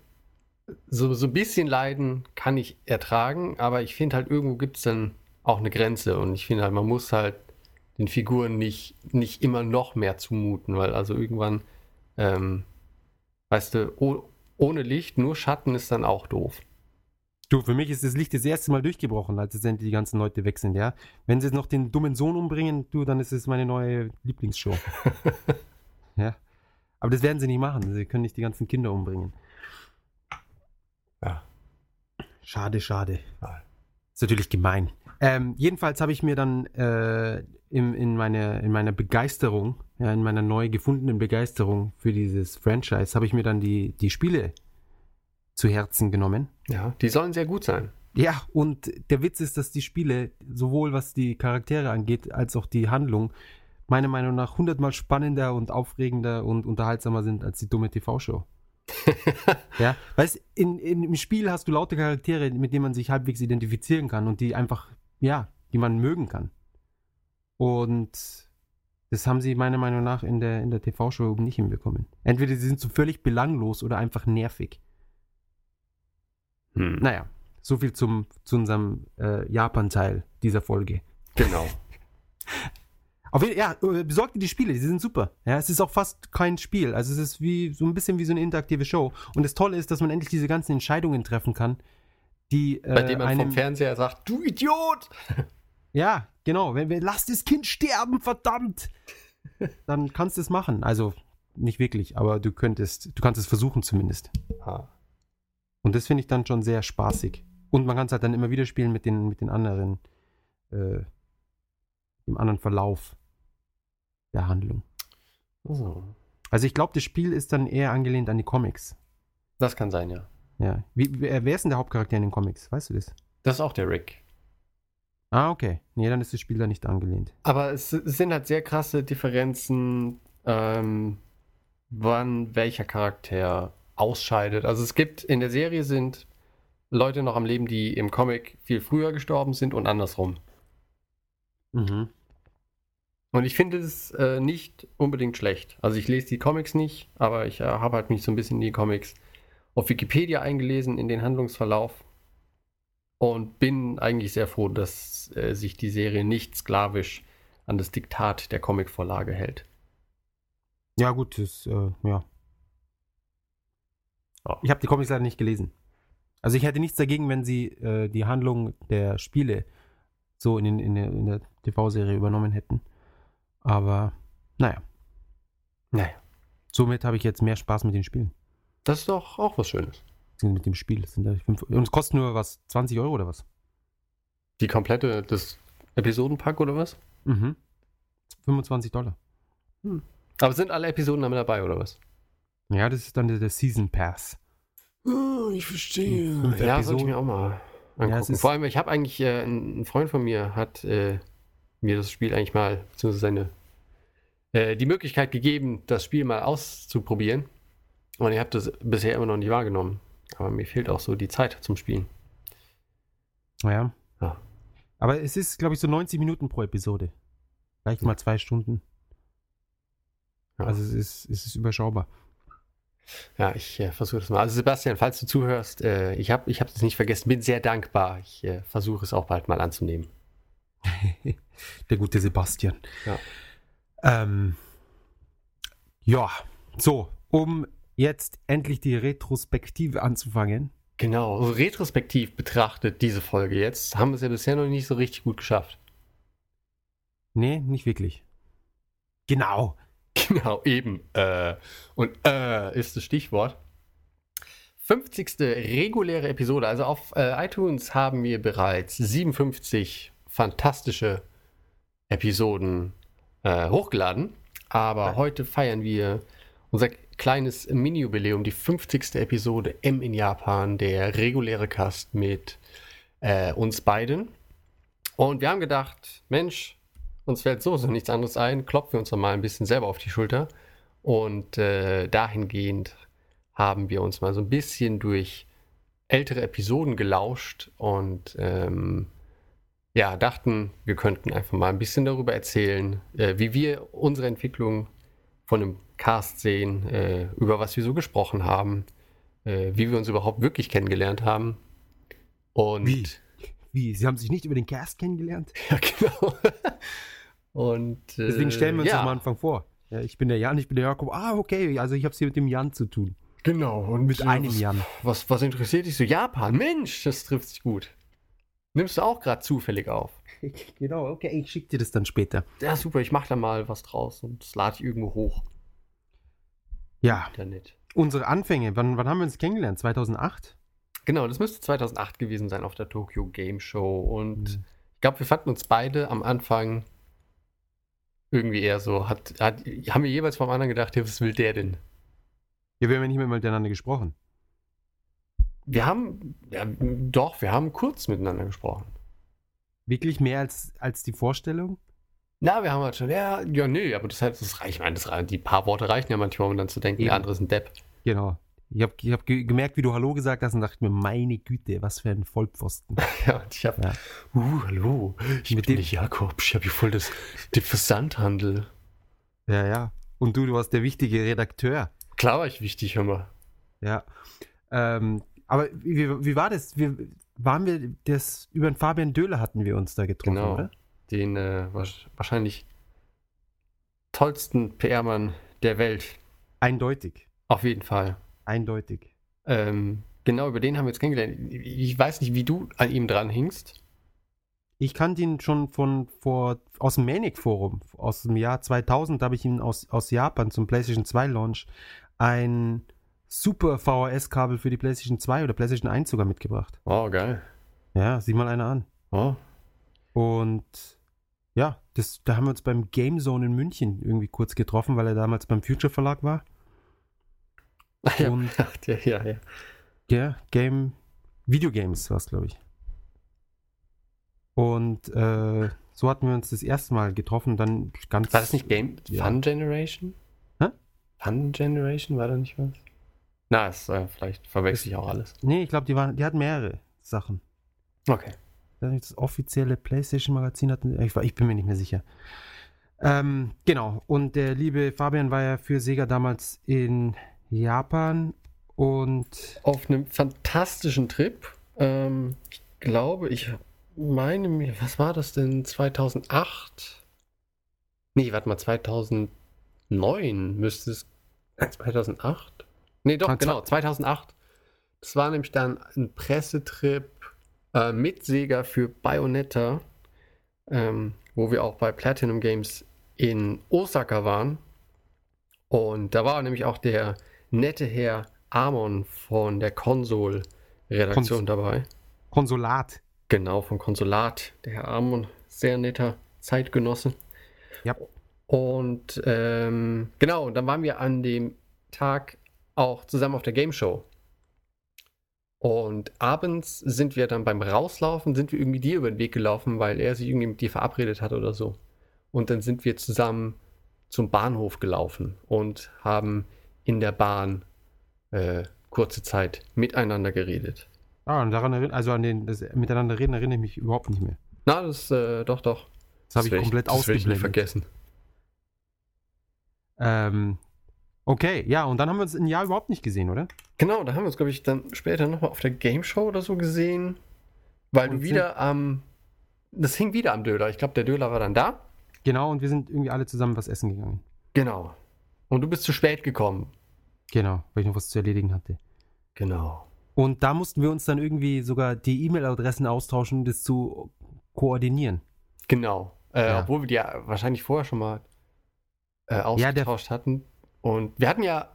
so, so ein bisschen Leiden kann ich ertragen, aber ich finde halt, irgendwo gibt es dann auch eine Grenze und ich finde halt, man muss halt den Figuren nicht, nicht immer noch mehr zumuten, weil also irgendwann, ähm, weißt du, oh, ohne Licht, nur Schatten ist dann auch doof.
Du, für mich ist das Licht das erste Mal durchgebrochen, als jetzt endlich die ganzen Leute weg sind, ja. Wenn sie jetzt noch den dummen Sohn umbringen, du, dann ist es meine neue Lieblingsshow. *laughs* ja. Aber das werden sie nicht machen. Sie können nicht die ganzen Kinder umbringen.
Ja.
Schade, schade.
Ja.
Ist natürlich gemein. Ähm, jedenfalls habe ich mir dann äh, im, in, meine, in meiner Begeisterung, ja, in meiner neu gefundenen Begeisterung für dieses Franchise, habe ich mir dann die, die Spiele zu Herzen genommen.
Ja, die sollen sehr gut sein.
Ja, und der Witz ist, dass die Spiele, sowohl was die Charaktere angeht, als auch die Handlung, meiner Meinung nach hundertmal spannender und aufregender und unterhaltsamer sind als die dumme TV-Show. *laughs* ja, weißt in, in, im Spiel hast du laute Charaktere, mit denen man sich halbwegs identifizieren kann und die einfach, ja, die man mögen kann. Und das haben sie meiner Meinung nach in der, in der TV-Show nicht hinbekommen. Entweder sie sind so völlig belanglos oder einfach nervig. Hm. Naja, so viel zum, zu unserem äh, Japan-Teil dieser Folge.
Genau. *laughs*
Auf jeden, ja, äh, besorgt die Spiele, die sind super. Ja, es ist auch fast kein Spiel. Also es ist wie so ein bisschen wie so eine interaktive Show. Und das Tolle ist, dass man endlich diese ganzen Entscheidungen treffen kann, die
äh, bei denen man einem, vom Fernseher sagt, du Idiot. *laughs*
Ja, genau. Wenn wir lass das Kind sterben, verdammt, dann kannst du es machen. Also nicht wirklich, aber du könntest, du kannst es versuchen zumindest. Ah. Und das finde ich dann schon sehr spaßig. Und man kann es halt dann immer wieder spielen mit den, mit den anderen, äh, dem anderen Verlauf der Handlung. Oh. Also ich glaube, das Spiel ist dann eher angelehnt an die Comics.
Das kann sein, ja.
Ja. Wie, wer ist denn der Hauptcharakter in den Comics? Weißt du das?
Das ist auch der Rick.
Ah, okay. Nee, dann ist das Spiel da nicht angelehnt.
Aber es, es sind halt sehr krasse Differenzen, ähm, wann welcher Charakter ausscheidet. Also es gibt in der Serie sind Leute noch am Leben, die im Comic viel früher gestorben sind und andersrum. Mhm. Und ich finde es äh, nicht unbedingt schlecht. Also ich lese die Comics nicht, aber ich äh, habe halt mich so ein bisschen in die Comics auf Wikipedia eingelesen, in den Handlungsverlauf. Und bin eigentlich sehr froh, dass äh, sich die Serie nicht sklavisch an das Diktat der Comicvorlage hält.
Ja, gut, das, äh, ja. Oh. Ich habe die Comics leider nicht gelesen. Also ich hätte nichts dagegen, wenn sie äh, die Handlung der Spiele so in, in, in der TV-Serie übernommen hätten. Aber naja. Naja. Somit habe ich jetzt mehr Spaß mit den Spielen.
Das ist doch auch was Schönes.
Mit dem Spiel. Das sind fünf, und es kostet nur was, 20 Euro oder was?
Die komplette, das Episodenpack oder was?
Mhm. 25 Dollar.
Hm. Aber sind alle Episoden damit dabei oder was?
Ja, das ist dann der, der Season Pass.
Oh, ich verstehe. Fünf ja, sollte ich mir auch mal angucken. Ja, Vor allem, ich habe eigentlich, äh, ein Freund von mir hat äh, mir das Spiel eigentlich mal, beziehungsweise seine, äh, die Möglichkeit gegeben, das Spiel mal auszuprobieren. Und ich habe das bisher immer noch nicht wahrgenommen. Aber mir fehlt auch so die Zeit zum Spielen.
Ja. ja. Aber es ist, glaube ich, so 90 Minuten pro Episode. Vielleicht mal zwei Stunden. Ja. Also es ist, es ist überschaubar.
Ja, ich äh, versuche das mal. Also Sebastian, falls du zuhörst, äh, ich habe ich hab das nicht vergessen, bin sehr dankbar. Ich äh, versuche es auch bald mal anzunehmen. *laughs*
Der gute Sebastian.
Ja.
Ähm, ja, so, um jetzt endlich die Retrospektive anzufangen.
Genau, also retrospektiv betrachtet diese Folge jetzt, haben wir es ja bisher noch nicht so richtig gut geschafft.
Nee, nicht wirklich.
Genau. *laughs* Genau, eben. Äh, und äh ist das Stichwort. 50. reguläre Episode. Also auf äh, iTunes haben wir bereits 57 fantastische Episoden äh, hochgeladen. Aber heute feiern wir unser kleines Mini-Jubiläum, die 50. Episode M in Japan, der reguläre Cast mit äh, uns beiden. Und wir haben gedacht, Mensch, uns fällt sowieso nichts anderes ein, klopfen wir uns doch mal ein bisschen selber auf die Schulter. Und äh, dahingehend haben wir uns mal so ein bisschen durch ältere Episoden gelauscht und ähm, ja, dachten, wir könnten einfach mal ein bisschen darüber erzählen, äh, wie wir unsere Entwicklung von dem Cast sehen, äh, über was wir so gesprochen haben, äh, wie wir uns überhaupt wirklich kennengelernt haben.
Und wie? Wie? Sie haben sich nicht über den Cast kennengelernt? *laughs*
Ja, genau. Und,
Deswegen stellen wir uns ja. am Anfang vor. Ja, ich bin der Jan, ich bin der Jakob. Ah, okay, also ich habe es hier mit dem Jan zu tun.
Genau. Und
mit einem
was,
Jan.
Was, was interessiert dich so? Japan, Mensch, das trifft sich gut. Nimmst du auch gerade zufällig auf? *laughs*
genau, okay, ich schicke dir das dann später.
Ja, super, ich mache da mal was draus und das lade ich irgendwo hoch.
Ja. Internet. Unsere Anfänge, wann, wann haben wir uns kennengelernt? 2008?
Genau, das müsste 2008 gewesen sein auf der Tokyo Game Show. Und mhm. ich glaube, wir fanden uns beide am Anfang irgendwie eher so. Hat, hat, haben wir jeweils vom anderen gedacht, was will der denn?
Ja, wir haben ja nicht mehr miteinander gesprochen.
Wir haben, ja, doch, wir haben kurz miteinander gesprochen.
Wirklich mehr als, als die Vorstellung?
Na, wir haben halt schon, ja, ja, nee, aber das, das reicht, ich meine, das, die paar Worte reichen ja manchmal, um dann zu denken, Eben. der andere ist ein Depp.
Genau. Ich habe ich hab ge gemerkt, wie du Hallo gesagt hast und dachte mir, meine Güte, was für ein Vollpfosten. *laughs*
Ja, und ich habe,
Ja.
uh, hallo, ich
Mit
bin
dem-
der Jakob, ich habe hier voll das, den Versandhandel.
Ja, ja. Und du, du warst der wichtige Redakteur.
Klar war ich wichtig, hör mal.
Ja. Ähm, aber wie, wie war das? Wir, waren wir das über den Fabian Döhler hatten wir uns da getroffen,
Genau.
oder?
Den äh, wahrscheinlich tollsten PR-Mann der Welt.
Eindeutig.
Auf jeden Fall.
Eindeutig.
Ähm, genau, über den haben wir jetzt kennengelernt. Ich weiß nicht, wie du an ihm dran hingst.
Ich kannte ihn schon von vor aus dem Manic Forum aus dem Jahr 2000. Da habe ich ihn aus, aus Japan zum PlayStation 2 Launch ein super VHS-Kabel für die PlayStation 2 oder PlayStation 1 sogar mitgebracht.
Oh, geil.
Ja, sieh mal einer an.
Oh,
Und ja, das, da haben wir uns beim Game Zone in München irgendwie kurz getroffen, weil er damals beim Future Verlag war. *laughs*
ja,
Und-
ja, ja, ja.
Ja, Game, Videogames war es, glaube ich. Und äh, so hatten wir uns das erste Mal getroffen, dann ganz.
War das nicht Game
Ja.
Fun Generation?
Hä?
Fun Generation, war da nicht was? Na, ist, äh, vielleicht verwechsel ich auch alles.
Nee, ich glaube, die waren, die hatten mehrere Sachen.
Okay.
Das offizielle PlayStation-Magazin hatten. Ich, war- ich bin mir nicht mehr sicher. Ähm, genau. Und der liebe Fabian war ja für Sega damals in Japan und
Auf einem fantastischen Trip. Ähm, ich glaube, ich meine mir, was war das denn? 2008? Nee, warte mal, 2009 müsste es. Nein, 2008? Nee, doch,
zwei-
genau, 2008. Das war nämlich dann ein Pressetrip äh, mit Sega für Bayonetta, ähm, wo wir auch bei Platinum Games in Osaka waren. Und da war nämlich auch der nette Herr Amon von der Konsol-Redaktion
Kons-
dabei.
Konsulat.
Genau, vom Konsulat. Der Herr Amon, sehr netter Zeitgenosse.
Ja.
Und ähm, genau, und dann waren wir an dem Tag auch zusammen auf der Game Show. Und abends sind wir dann beim Rauslaufen, sind wir irgendwie dir über den Weg gelaufen, weil er sich irgendwie mit dir verabredet hat oder so. Und dann sind wir zusammen zum Bahnhof gelaufen und haben in der Bahn äh, kurze Zeit miteinander geredet.
Ah, und daran erinnern, also an den das Miteinander reden erinnere ich mich überhaupt nicht mehr.
Na, das, äh, doch, doch.
Das habe ich komplett
das werd ich
ausgeblendet.
vergessen.
Ähm, okay, ja, und dann haben wir uns ein Jahr überhaupt nicht gesehen, oder?
Genau, da haben wir uns, glaube ich, dann später nochmal auf der Game Show oder so gesehen, weil
Und
du wieder am. das hing wieder am Döler. Ich glaube, der Döler war dann da.
Genau, und wir sind irgendwie alle zusammen was essen gegangen.
Genau. Und du bist zu spät gekommen.
Genau, weil ich noch was zu erledigen hatte.
Genau.
Und da mussten wir uns dann irgendwie sogar die E-Mail-Adressen austauschen, um das zu koordinieren.
Genau. Äh,
Ja.
Obwohl wir die ja wahrscheinlich vorher schon mal äh, ausgetauscht hatten. Und wir hatten ja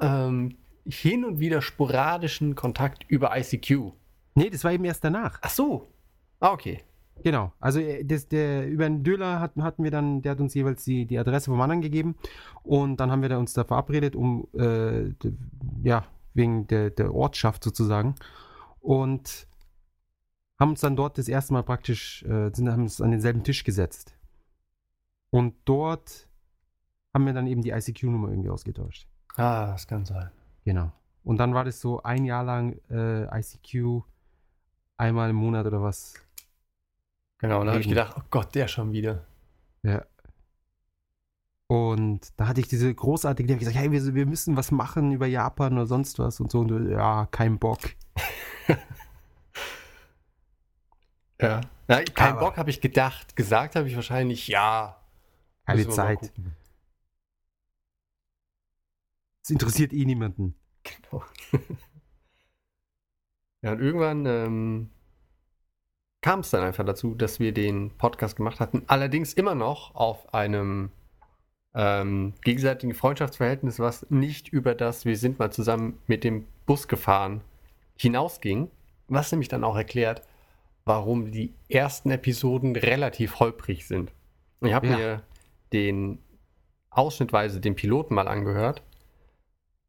ähm, hin und wieder sporadischen Kontakt über ICQ.
Nee, das war eben erst danach.
Ach so. Ah, okay.
Genau. Also äh, das, der, über den Döler hatten, hatten wir dann, der hat uns jeweils die, die Adresse vom anderen gegeben. Und dann haben wir da uns da verabredet, um äh, ja, wegen der, der Ortschaft sozusagen. Und haben uns dann dort das erste Mal praktisch, äh, sind, haben uns an denselben Tisch gesetzt. Und dort haben wir dann eben die ICQ-Nummer irgendwie ausgetauscht.
Ah, das kann sein.
Genau. Und dann war das so ein Jahr lang äh, ICQ einmal im Monat oder was.
Genau, und da habe ich gedacht, oh Gott, der schon wieder.
Ja. Und da hatte ich diese großartige Idee, hab ich gesagt, hey, wir, wir müssen was machen über Japan oder sonst was und so. Und du, ja, kein Bock. *laughs*
Ja. Na, kein
Aber-
Bock habe ich gedacht. Gesagt habe ich wahrscheinlich ja.
Keine Zeit. Es interessiert eh niemanden.
Genau. *laughs* ja, und irgendwann ähm, kam es dann einfach dazu, dass wir den Podcast gemacht hatten. Allerdings immer noch auf einem ähm, gegenseitigen Freundschaftsverhältnis, was nicht über das, wir sind mal zusammen mit dem Bus gefahren, hinausging. Was nämlich dann auch erklärt, warum die ersten Episoden relativ holprig sind. Ich habe
Ja.
mir den ausschnittweise den Piloten mal angehört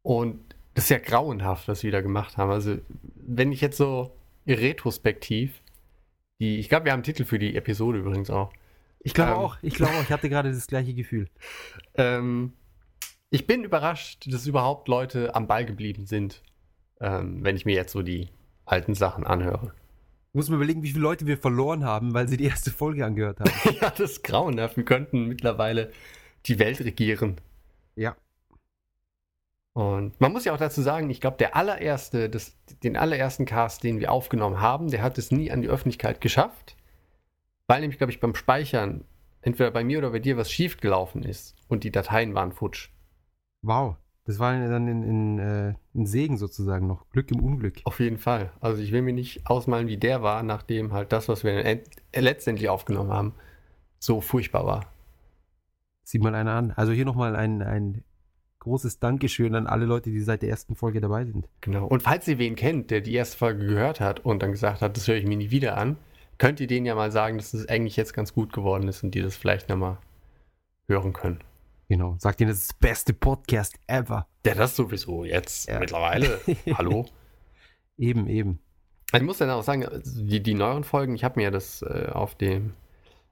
und das ist ja grauenhaft, was wir da gemacht haben. Also, wenn ich jetzt so retrospektiv, die, ich glaube, wir haben einen Titel für die Episode übrigens auch.
Ich glaube
Ähm.
auch, ich glaube auch, ich hatte gerade das gleiche Gefühl. *laughs*
Ähm, Ich bin überrascht, dass überhaupt Leute am Ball geblieben sind, ähm, wenn ich mir jetzt so die alten Sachen anhöre.
Muss man überlegen, wie viele Leute wir verloren haben, weil sie die erste Folge angehört haben. *laughs*
ja, das ist grauenhaft. Wir könnten mittlerweile die Welt regieren.
Ja.
Und man muss ja auch dazu sagen, ich glaube, der allererste, das, den allerersten Cast, den wir aufgenommen haben, der hat es nie an die Öffentlichkeit geschafft, weil nämlich, glaube ich, beim Speichern entweder bei mir oder bei dir was schiefgelaufen ist und die Dateien waren futsch.
Wow. Das war dann in, in, äh, in Segen sozusagen noch. Glück im Unglück.
Auf jeden Fall. Also ich will mir nicht ausmalen, wie der war, nachdem halt das, was wir letztendlich aufgenommen haben, so furchtbar war.
Sieht mal einer an. Also hier nochmal ein, ein großes Dankeschön an alle Leute, die seit der ersten Folge dabei sind.
Genau. Und falls ihr wen kennt, der die erste Folge gehört hat und dann gesagt hat, das höre ich mir nie wieder an, könnt ihr denen ja mal sagen, dass es eigentlich jetzt ganz gut geworden ist und die das vielleicht nochmal hören können.
Genau. Sagt ihnen, das ist das beste Podcast ever.
Ja, das sowieso. Jetzt ja. mittlerweile. *laughs* Hallo.
Eben, eben.
Ich muss dann auch sagen, die, die neueren Folgen, ich habe mir das äh, auf dem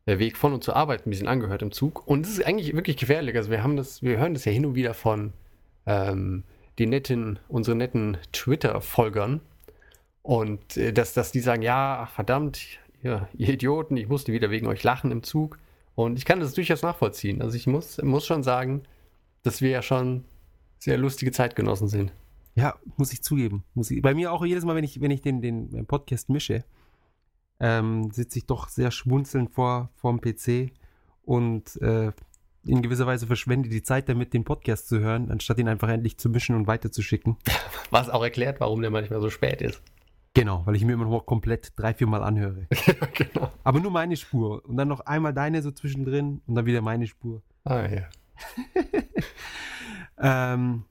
äh, Weg von und zur Arbeit ein bisschen angehört im Zug. Und es ist eigentlich wirklich gefährlich. Also wir haben das, wir hören das ja hin und wieder von ähm, den netten, unseren netten Twitter-Folgern. Und äh, dass, dass die sagen, ja, verdammt, ihr, ihr Idioten, ich musste wieder wegen euch lachen im Zug. Und ich kann das durchaus nachvollziehen. Also ich muss, muss schon sagen, dass wir ja schon sehr lustige Zeitgenossen sind.
Ja, muss ich zugeben. Muss ich, bei mir auch jedes Mal, wenn ich, wenn ich den, den Podcast mische, ähm, sitze ich doch sehr schmunzelnd vor dem PC und äh, in gewisser Weise verschwende die Zeit damit, den Podcast zu hören, anstatt ihn einfach endlich zu mischen und weiterzuschicken. *laughs*
Was auch erklärt, warum der manchmal so spät ist.
Genau, weil ich mir immer noch komplett drei, vier Mal anhöre. *laughs* genau. Aber nur meine Spur. Und dann noch einmal deine so zwischendrin und dann wieder meine Spur.
Ah, ja. *laughs*
ähm,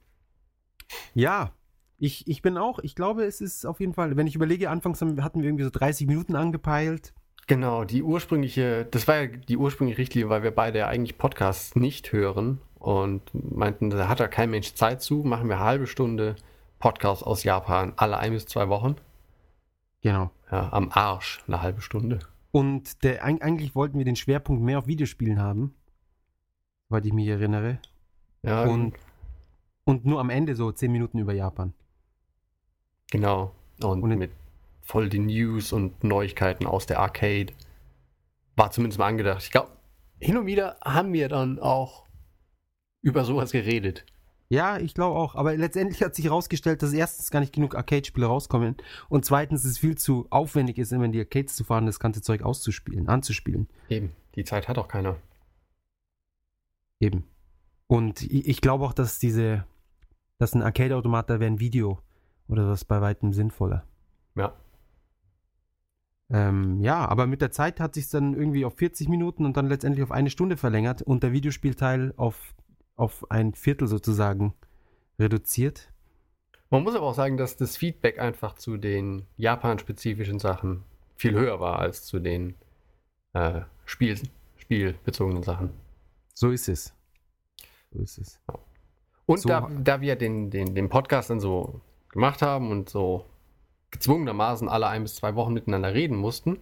ja, ich, ich bin auch, ich glaube, es ist auf jeden Fall, wenn ich überlege, anfangs hatten wir irgendwie so 30 Minuten angepeilt.
Genau, die ursprüngliche, das war ja die ursprüngliche Richtlinie, weil wir beide ja eigentlich Podcasts nicht hören und meinten, da hat da kein Mensch Zeit zu, machen wir eine halbe Stunde Podcast aus Japan alle ein bis zwei Wochen.
Genau.
Ja, am Arsch eine halbe Stunde.
Und der, eigentlich wollten wir den Schwerpunkt mehr auf Videospielen haben, weil ich mich erinnere.
Ja.
Und, und nur am Ende so zehn Minuten über Japan.
Genau. Und, und mit voll die News und Neuigkeiten aus der Arcade. War zumindest mal angedacht. Ich glaube, hin und wieder haben wir dann auch über sowas geredet.
Ja, ich glaube auch. Aber letztendlich hat sich herausgestellt, dass erstens gar nicht genug Arcade-Spiele rauskommen und zweitens es viel zu aufwendig ist, immer in die Arcades zu fahren, das ganze Zeug auszuspielen, anzuspielen.
Eben. Die Zeit hat auch keiner.
Eben. Und ich, ich glaube auch, dass diese, dass ein Arcade-Automat, da wäre ein Video oder was bei weitem sinnvoller.
Ja.
Ähm, ja, aber mit der Zeit hat sich dann irgendwie auf 40 Minuten und dann letztendlich auf eine Stunde verlängert und der Videospielteil auf auf ein Viertel sozusagen reduziert.
Man muss aber auch sagen, dass das Feedback einfach zu den Japan-spezifischen Sachen viel höher war als zu den äh, Spiel, spielbezogenen Sachen.
So ist es.
So ist es. Und so, da, da wir den, den, den Podcast dann so gemacht haben und so gezwungenermaßen alle ein bis zwei Wochen miteinander reden mussten, haben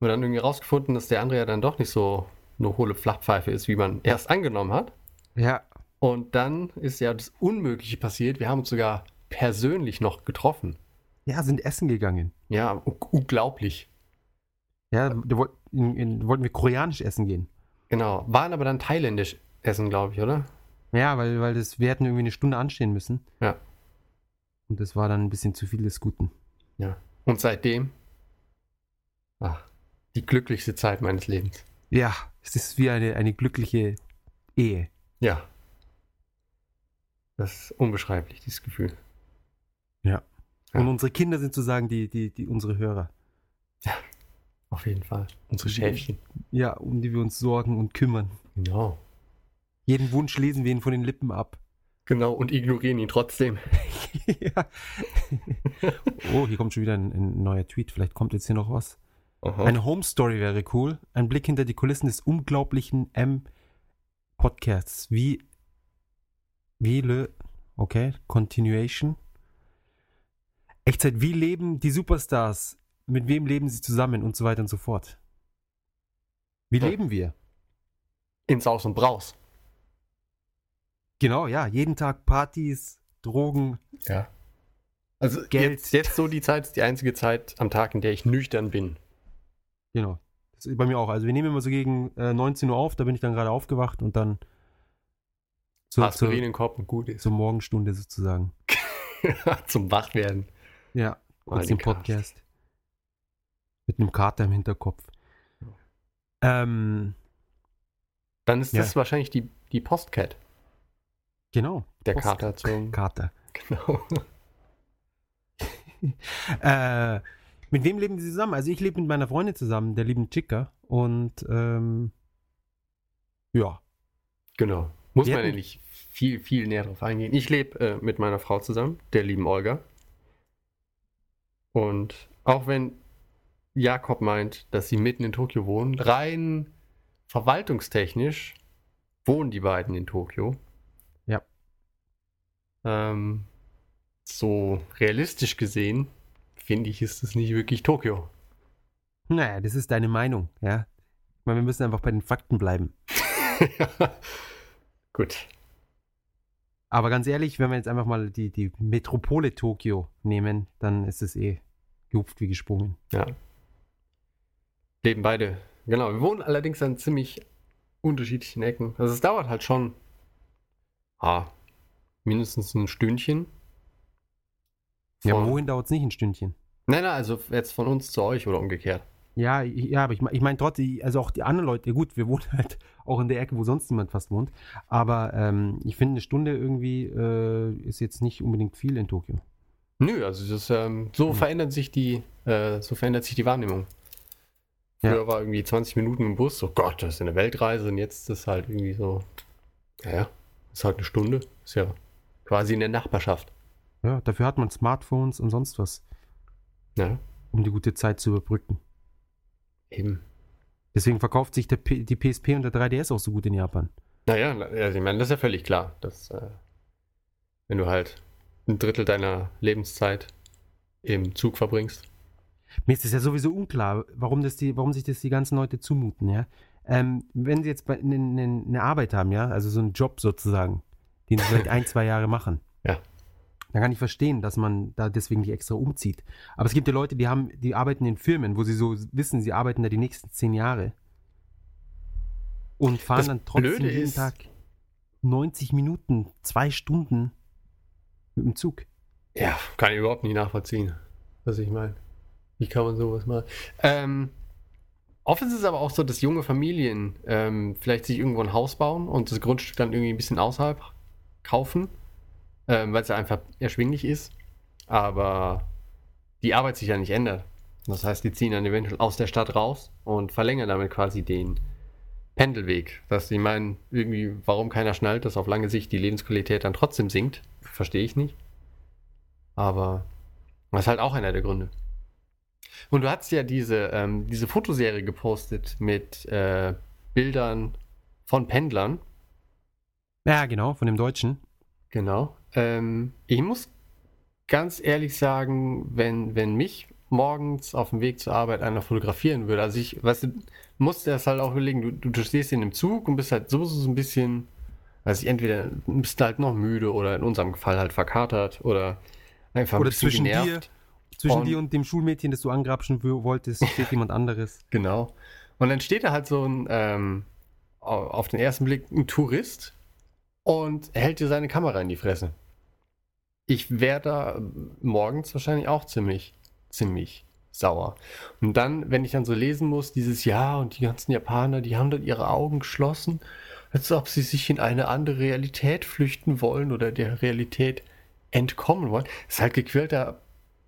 wir dann irgendwie rausgefunden, dass der andere ja dann doch nicht so eine hohle Flachpfeife ist, wie man erst angenommen hat.
Ja.
Und dann ist ja das Unmögliche passiert. Wir haben uns sogar persönlich noch getroffen.
Ja, sind essen gegangen.
Ja, unglaublich.
Ja, da wollten wir koreanisch essen gehen.
Genau, waren aber dann thailändisch essen, glaube ich, oder?
Ja, weil, weil das, wir hätten irgendwie eine Stunde anstehen müssen.
Ja.
Und das war dann ein bisschen zu viel des Guten.
Ja. Und seitdem, ach, die glücklichste Zeit meines Lebens.
Ja, es ist wie eine, eine glückliche Ehe.
Ja. Das ist unbeschreiblich, dieses Gefühl.
Ja. ja. Und unsere Kinder sind sozusagen die, die, die unsere Hörer.
Ja, auf jeden Fall. Unsere Schäfchen.
Ja, um die wir uns sorgen und kümmern.
Genau.
Jeden Wunsch lesen wir ihn von den Lippen ab.
Genau, und ignorieren ihn trotzdem. *laughs*
ja. oh, hier kommt schon wieder ein, ein, neuer Tweet. Vielleicht kommt jetzt hier noch was.
Aha.
Eine Home Story wäre cool. Ein Blick hinter die Kulissen des unglaublichen M Podcasts wie, wie le, okay, Continuation. Echtzeit, wie leben die Superstars? Mit wem leben sie zusammen und so weiter und so fort? Wie ja. leben wir?
In Saus und Braus.
Genau, ja. Jeden Tag Partys, Drogen.
Ja. Also
Geld.
Jetzt, jetzt so die Zeit ist die einzige Zeit am Tag, in der ich nüchtern bin.
Genau. Das ist bei mir auch. Also wir nehmen immer so gegen äh, 19 Uhr auf, da bin ich dann gerade aufgewacht und dann zur, zur,
Aspirin in den Kopf und gut ist.
zur Morgenstunde sozusagen. *laughs*
Zum Wachwerden.
Ja, kurz den. Podcast. Mit einem Kater im Hinterkopf. Ähm,
Dann ist
Ja.
das wahrscheinlich die, die Postcat.
Genau.
Der
Post-
Kater zum.
Kater.
Genau. *laughs*
Äh, mit wem leben Sie zusammen? Also ich lebe mit meiner Freundin zusammen, der lieben Chica. Und ähm, ja.
Genau. Muss
Wir
man ja nicht viel, viel näher drauf eingehen. Ich lebe äh, mit meiner Frau zusammen, der lieben Olga. Und auch wenn Jakob meint, dass sie mitten in Tokio wohnen, rein verwaltungstechnisch wohnen die beiden in Tokio. Ähm, so realistisch gesehen, finde ich, ist es nicht wirklich Tokio.
Naja, das ist deine Meinung, ja. Ich meine, wir müssen einfach bei den Fakten bleiben. *laughs*
Gut.
Aber ganz ehrlich, wenn wir jetzt einfach mal die, die Metropole Tokio nehmen, dann ist es eh gehupft wie gesprungen.
Ja. Leben beide. Genau, wir wohnen allerdings an ziemlich unterschiedlichen Ecken. Also es dauert halt schon ah, mindestens ein Stündchen.
Ja,
Von-
wohin dauert es nicht ein Stündchen?
Nein, nein, also jetzt von uns zu euch oder umgekehrt.
Ja, ja, aber ich, ich meine trotzdem, also auch die anderen Leute, gut, wir wohnen *laughs* halt auch in der Ecke, wo sonst niemand fast wohnt. Aber ähm, ich finde, eine Stunde irgendwie äh, ist jetzt nicht unbedingt viel in Tokio.
Nö, also das, ähm, so
Hm.
verändert sich die, äh, so verändert sich die Wahrnehmung.
Ja.
Früher war irgendwie 20 Minuten im Bus, so Gott, das ist eine Weltreise und jetzt ist es halt irgendwie so, naja, ist halt eine Stunde, ist ja quasi in der Nachbarschaft.
Ja, dafür hat man Smartphones und sonst was,
Ja,
um die gute Zeit zu überbrücken.
eben.
Deswegen verkauft sich der P die PSP und der 3DS auch so gut in Japan.
Naja, also ich meine, das ist ja völlig klar, dass äh, wenn du halt ein Drittel deiner Lebenszeit im Zug verbringst.
Mir ist es ja sowieso unklar, warum, das die, warum sich das die ganzen Leute zumuten, ja. Ähm, wenn sie jetzt eine, eine, eine Arbeit haben, ja, also so einen Job sozusagen, den sie vielleicht ein, zwei Jahre machen.
Ja.
Dann kann ich verstehen, dass man da deswegen nicht extra umzieht. Aber es gibt ja Leute, die haben, die arbeiten in Firmen, wo sie so wissen, sie arbeiten da die nächsten zehn Jahre. Und fahren
Das
dann trotzdem
Blöde
jeden
ist-
Tag 90 Minuten, zwei Stunden mit dem Zug.
Ja, kann ich überhaupt nicht nachvollziehen, was ich meine. Wie kann man sowas machen? Ähm, oft ist es aber auch so, dass junge Familien ähm, vielleicht sich irgendwo ein Haus bauen und das Grundstück dann irgendwie ein bisschen außerhalb kaufen, ähm, weil es ja einfach erschwinglich ist. Aber die Arbeit sich ja nicht ändert. Das heißt, die ziehen dann eventuell aus der Stadt raus und verlängern damit quasi den Pendelweg. Dass sie meinen, irgendwie, warum keiner schnallt, dass auf lange Sicht die Lebensqualität dann trotzdem sinkt, verstehe ich nicht. Aber das ist halt auch einer der Gründe. Und du hast ja diese, ähm, diese Fotoserie gepostet mit äh, Bildern von Pendlern.
Ja, genau, von dem Deutschen.
Genau. Ähm, ich muss ganz ehrlich sagen, wenn, wenn mich morgens auf dem Weg zur Arbeit einer fotografieren würde, also ich, weißt du, musst dir das halt auch überlegen, du, du, du stehst in dem Zug und bist halt sowieso so ein bisschen, weiß ich, entweder bist du halt noch müde oder in unserem Fall halt verkatert oder einfach ein
Oder
bisschen
zwischen
genervt.
Zwischen
Und-
dir und dem Schulmädchen, das du angrapschen wolltest, *laughs* steht jemand anderes.
Genau. Und dann steht da halt so ein, ähm, au- auf den ersten Blick ein Tourist und hält dir seine Kamera in die Fresse. Ich wäre da morgens wahrscheinlich auch ziemlich, ziemlich sauer. Und dann, wenn ich dann so lesen muss, dieses Jahr und die ganzen Japaner, die haben dann ihre Augen geschlossen, als ob sie sich in eine andere Realität flüchten wollen oder der Realität entkommen wollen. Das ist halt gequälter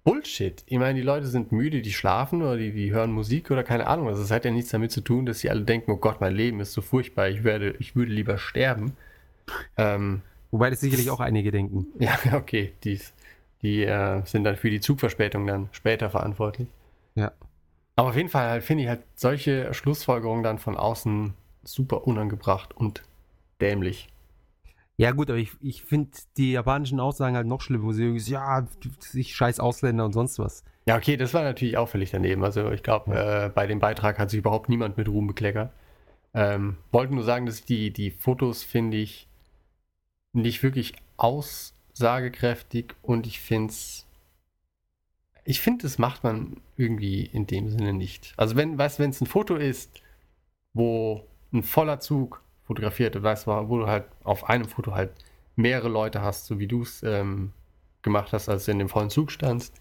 Bullshit. Ich meine, die Leute sind müde, die schlafen oder die, die hören Musik oder keine Ahnung. Also es hat ja nichts damit zu tun, dass sie alle denken, oh Gott, mein Leben ist so furchtbar, ich werde, ich würde lieber sterben. Ähm,
Wobei das sicherlich auch einige denken. *laughs*
ja, okay, die, die äh, sind dann für die Zugverspätung dann später verantwortlich.
Ja.
Aber auf jeden Fall halt, finde ich halt solche Schlussfolgerungen dann von außen super unangebracht und dämlich.
Ja, gut, aber ich, ich finde die japanischen Aussagen halt noch schlimmer, wo sie irgendwie so, ja, ich scheiß Ausländer und sonst was.
Ja, okay, das war natürlich auch völlig daneben. Also ich glaube, äh, bei dem Beitrag hat sich überhaupt niemand mit Ruhm bekleckert. Ähm, wollte nur sagen, dass die, die Fotos, finde ich, nicht wirklich aussagekräftig und ich finde es. Ich finde, das macht man irgendwie in dem Sinne nicht. Also wenn, weißt wenn es ein Foto ist, wo ein voller Zug fotografiert, du weißt, wo du halt auf einem Foto halt mehrere Leute hast, so wie du es ähm, gemacht hast, als du in dem vollen Zug standst,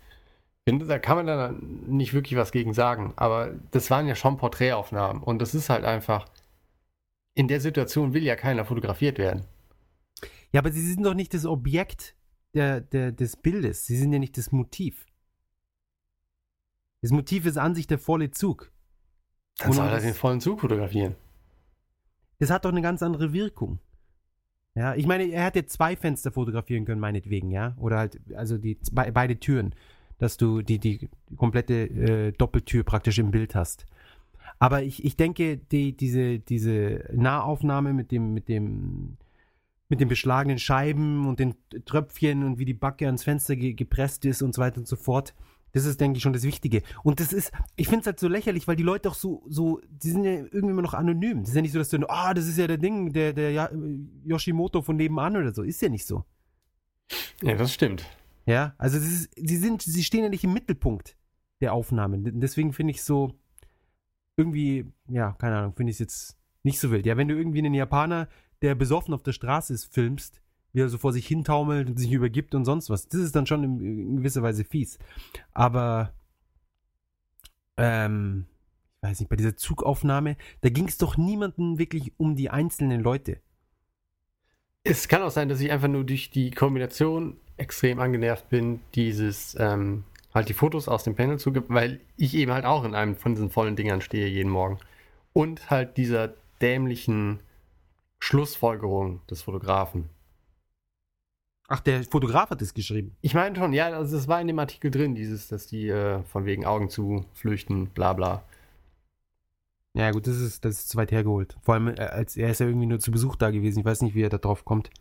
da kann man dann nicht wirklich was gegen sagen. Aber das waren ja schon Porträtaufnahmen und das ist halt einfach, in der Situation will ja keiner fotografiert werden.
Ja, aber sie sind doch nicht das Objekt der, der, des Bildes. Sie sind ja nicht das Motiv. Das Motiv ist an sich der volle Zug.
Dann soll er den vollen Zug fotografieren.
Das hat doch eine ganz andere Wirkung. Ja, ich meine, er hätte zwei Fenster fotografieren können, meinetwegen, ja. Oder halt, also die be beide Türen, dass du die, die komplette äh, Doppeltür praktisch im Bild hast. Aber ich, ich denke, die, diese, diese Nahaufnahme mit dem, mit dem mit den beschlagenen Scheiben und den Tröpfchen und wie die Backe ans Fenster ge gepresst ist und so weiter und so fort. Das ist, denke ich, schon das Wichtige. Und das ist, ich finde es halt so lächerlich, weil die Leute doch so, so, die sind ja irgendwie immer noch anonym. Das ist ja nicht so, dass du, ah, oh, das ist ja der Ding, der, der ja, Yoshimoto von nebenan oder so. Ist ja nicht so.
Ja, das stimmt.
Ja, also ist, sie sind, sie stehen ja nicht im Mittelpunkt der Aufnahmen. Deswegen finde ich so, irgendwie, ja, keine Ahnung, finde ich es jetzt nicht so wild. Ja, wenn du irgendwie einen Japaner der besoffen auf der Straße ist, filmst, wie er so vor sich hintaumelt und sich übergibt und sonst was. Das ist dann schon in, in gewisser Weise fies. Aber, ähm, ich weiß nicht, bei dieser Zugaufnahme, da ging es doch niemanden wirklich um die einzelnen Leute.
Es kann auch sein, dass ich einfach nur durch die Kombination extrem angenervt bin, dieses, ähm, halt die Fotos aus dem Panel zugibt, weil ich eben halt auch in einem von diesen vollen Dingern stehe jeden Morgen. Und halt dieser dämlichen Schlussfolgerung des Fotografen.
Ach, der Fotograf hat es geschrieben.
Ich meine schon, ja, also das war in dem Artikel drin, dieses, dass die äh, von wegen Augen zu flüchten, bla bla.
Ja, gut, das ist, das ist zu weit hergeholt. Vor allem, äh, als er ist ja irgendwie nur zu Besuch da gewesen. Ich weiß nicht, wie er da drauf kommt,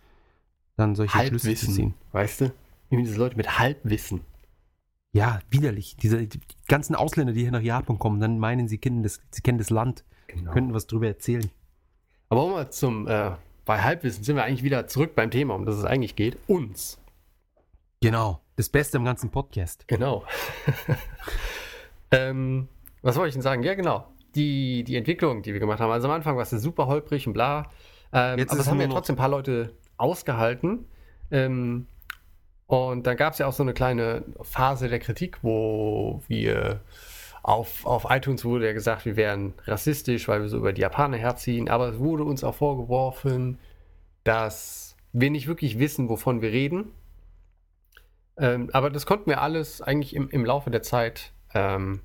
dann solche
Halbwissen, Schlüsse zu ziehen. Weißt du? Wie diese Leute mit Halbwissen.
Ja, widerlich. Diese die ganzen Ausländer, die hier nach Japan kommen, dann meinen sie kennen das, sie kennen das Land, genau. könnten was drüber erzählen.
Aber um mal zum, äh, bei Halbwissen sind wir eigentlich wieder zurück beim Thema, um das es eigentlich geht. Uns.
Genau. Das Beste im ganzen Podcast.
Genau. *laughs* ähm, was wollte ich denn sagen? Ja, genau. Die, die Entwicklung, die wir gemacht haben. Also am Anfang war es super holprig und bla. Ähm, Jetzt aber es haben ja trotzdem ein paar Leute ausgehalten. Ähm, und dann gab es ja auch so eine kleine Phase der Kritik, wo wir auf, auf iTunes wurde ja gesagt, wir wären rassistisch, weil wir so über die Japaner herziehen, aber es wurde uns auch vorgeworfen, dass wir nicht wirklich wissen, wovon wir reden. Ähm, aber das konnten wir alles eigentlich im, im Laufe der Zeit ähm,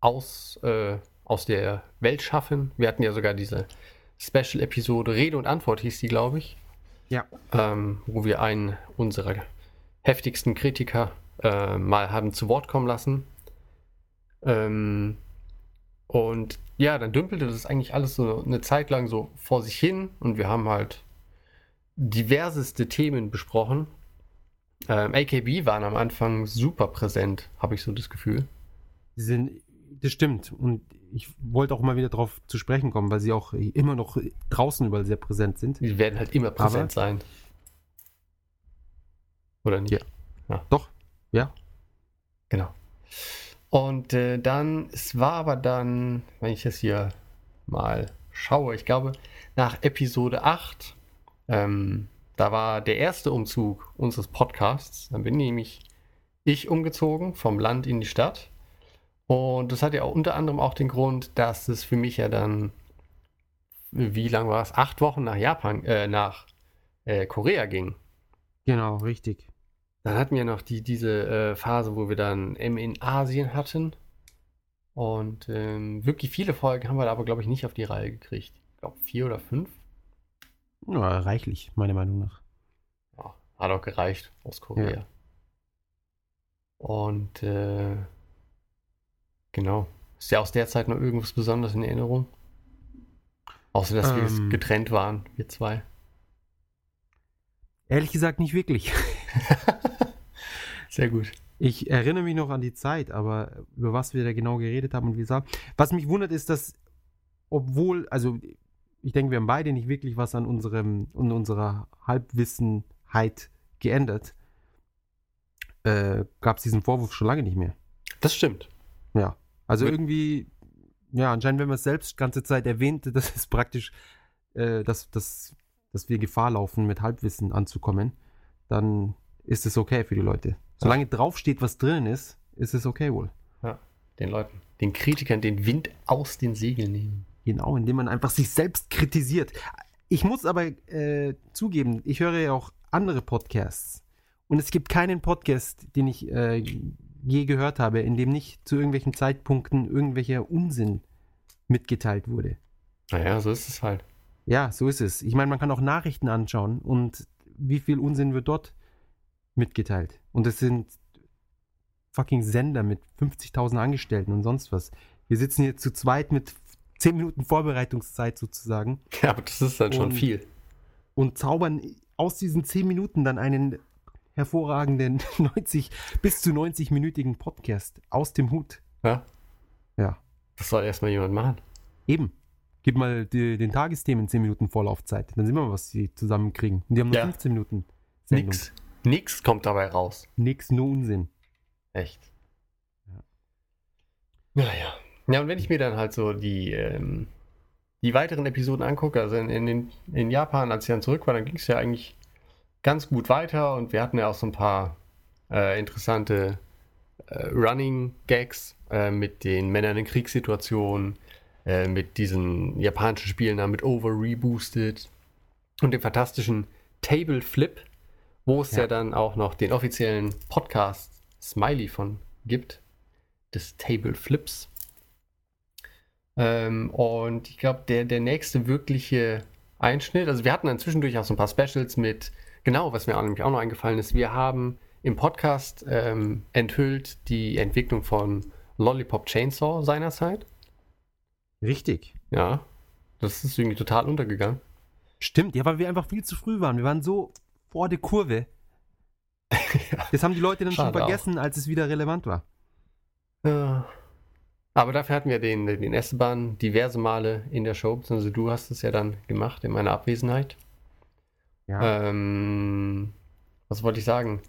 aus, äh, aus der Welt schaffen. Wir hatten ja sogar diese Special-Episode Rede und Antwort hieß die, glaube ich.
Ja.
Ähm, wo wir einen unserer heftigsten Kritiker äh, mal haben zu Wort kommen lassen. Ähm, und ja, dann dümpelte das eigentlich alles so eine Zeit lang so vor sich hin und wir haben halt diverseste Themen besprochen. Ähm, AKB waren am Anfang super präsent, habe ich so das Gefühl.
Sie sind, das stimmt. Und ich wollte auch mal wieder darauf zu sprechen kommen, weil sie auch immer noch draußen überall sehr präsent sind.
Sie werden halt immer präsent Aber, sein.
Oder nicht? Ja. ja. Doch, ja.
Genau. Und äh, dann, es war aber dann, wenn ich das hier mal schaue, ich glaube, nach Episode 8, ähm, da war der erste Umzug unseres Podcasts. Dann bin nämlich ich umgezogen vom Land in die Stadt. Und das hat ja auch unter anderem auch den Grund, dass es für mich ja dann, wie lange war es? Acht Wochen nach Japan, äh, nach äh, Korea ging.
Genau, richtig.
Dann hatten wir noch die, diese äh, Phase, wo wir dann M in Asien hatten. Und ähm, wirklich viele Folgen haben wir da aber, glaube ich, nicht auf die Reihe gekriegt. Ich glaube, vier oder fünf.
Ja, reichlich, meiner Meinung nach.
Ja, hat auch gereicht aus Korea. Ja. Und äh, genau. Ist ja aus der Zeit noch irgendwas Besonderes in Erinnerung? Außer, dass ähm, wir getrennt waren, wir zwei.
Ehrlich gesagt nicht wirklich. *laughs* *laughs*
Sehr gut.
Ich erinnere mich noch an die Zeit, aber über was wir da genau geredet haben und wie gesagt. Was mich wundert, ist, dass, obwohl, also ich denke, wir haben beide nicht wirklich was an unserem, an unserer Halbwissenheit geändert, äh, gab es diesen Vorwurf schon lange nicht mehr.
Das stimmt.
Ja. Also
Wird-
irgendwie, ja, anscheinend, wenn man es selbst die ganze Zeit erwähnt, *laughs* das ist praktisch, äh, dass, dass, dass wir Gefahr laufen, mit Halbwissen anzukommen, dann ist es okay für die Leute. Solange draufsteht, was drin ist, ist es okay wohl.
Den Leuten, den Kritikern den Wind aus den Segeln nehmen.
Genau, indem man einfach sich selbst kritisiert. Ich muss aber äh, zugeben, ich höre ja auch andere Podcasts. Und es gibt keinen Podcast, den ich äh, je gehört habe, in dem nicht zu irgendwelchen Zeitpunkten irgendwelcher Unsinn mitgeteilt wurde.
Naja, so ist es halt.
Ja, so ist es. Ich meine, man kann auch Nachrichten anschauen und wie viel Unsinn wird dort mitgeteilt. Und es sind fucking Sender mit 50.000 Angestellten und sonst was. Wir sitzen hier zu zweit mit 10 Minuten Vorbereitungszeit sozusagen *laughs*
Ja, aber das ist dann schon
Und-
viel.
und zaubern aus diesen 10 Minuten dann einen hervorragenden *laughs* 90 bis zu 90-minütigen Podcast aus dem Hut.
Ja,
Ja,
das soll erstmal jemand machen.
eben. Gib mal die, den Tagesthemen 10 Minuten Vorlaufzeit. Dann sehen wir mal, was sie zusammenkriegen. Und die haben nur
Ja.
15 Minuten. Sendung.
Nix. Nix kommt dabei raus.
Nix, nur Unsinn.
Echt.
Ja.
Naja. Ja, und wenn ich mir dann halt so die, ähm, die weiteren Episoden angucke, also in, in, den- in Japan, als ich dann zurück war, dann ging es ja eigentlich ganz gut weiter und wir hatten ja auch so ein paar äh, interessante äh, Running Gags äh, mit den Männern in Kriegssituationen, äh, mit diesen japanischen Spielen mit Over Reboosted und dem fantastischen Table Flip, wo es ja.
Ja.
dann auch noch den offiziellen Podcast Smiley von gibt, des Table Flips. Ähm, und ich glaube, der, der nächste wirkliche Einschnitt, also wir hatten dann zwischendurch auch so ein paar Specials mit, genau, was mir auch nämlich auch noch eingefallen ist, wir haben im Podcast ähm, enthüllt die Entwicklung von Lollipop Chainsaw seinerzeit.
Richtig.
Ja, das ist irgendwie total untergegangen.
Stimmt, ja, weil wir einfach viel zu früh waren. Wir waren so vor der Kurve. *laughs* Das haben die Leute dann schon vergessen, als es wieder relevant war.
Ja. Aber dafür hatten wir den, den Esteban diverse Male in der Show, beziehungsweise du hast es ja dann gemacht in meiner Abwesenheit.
Ja.
Ähm, was wollte ich sagen?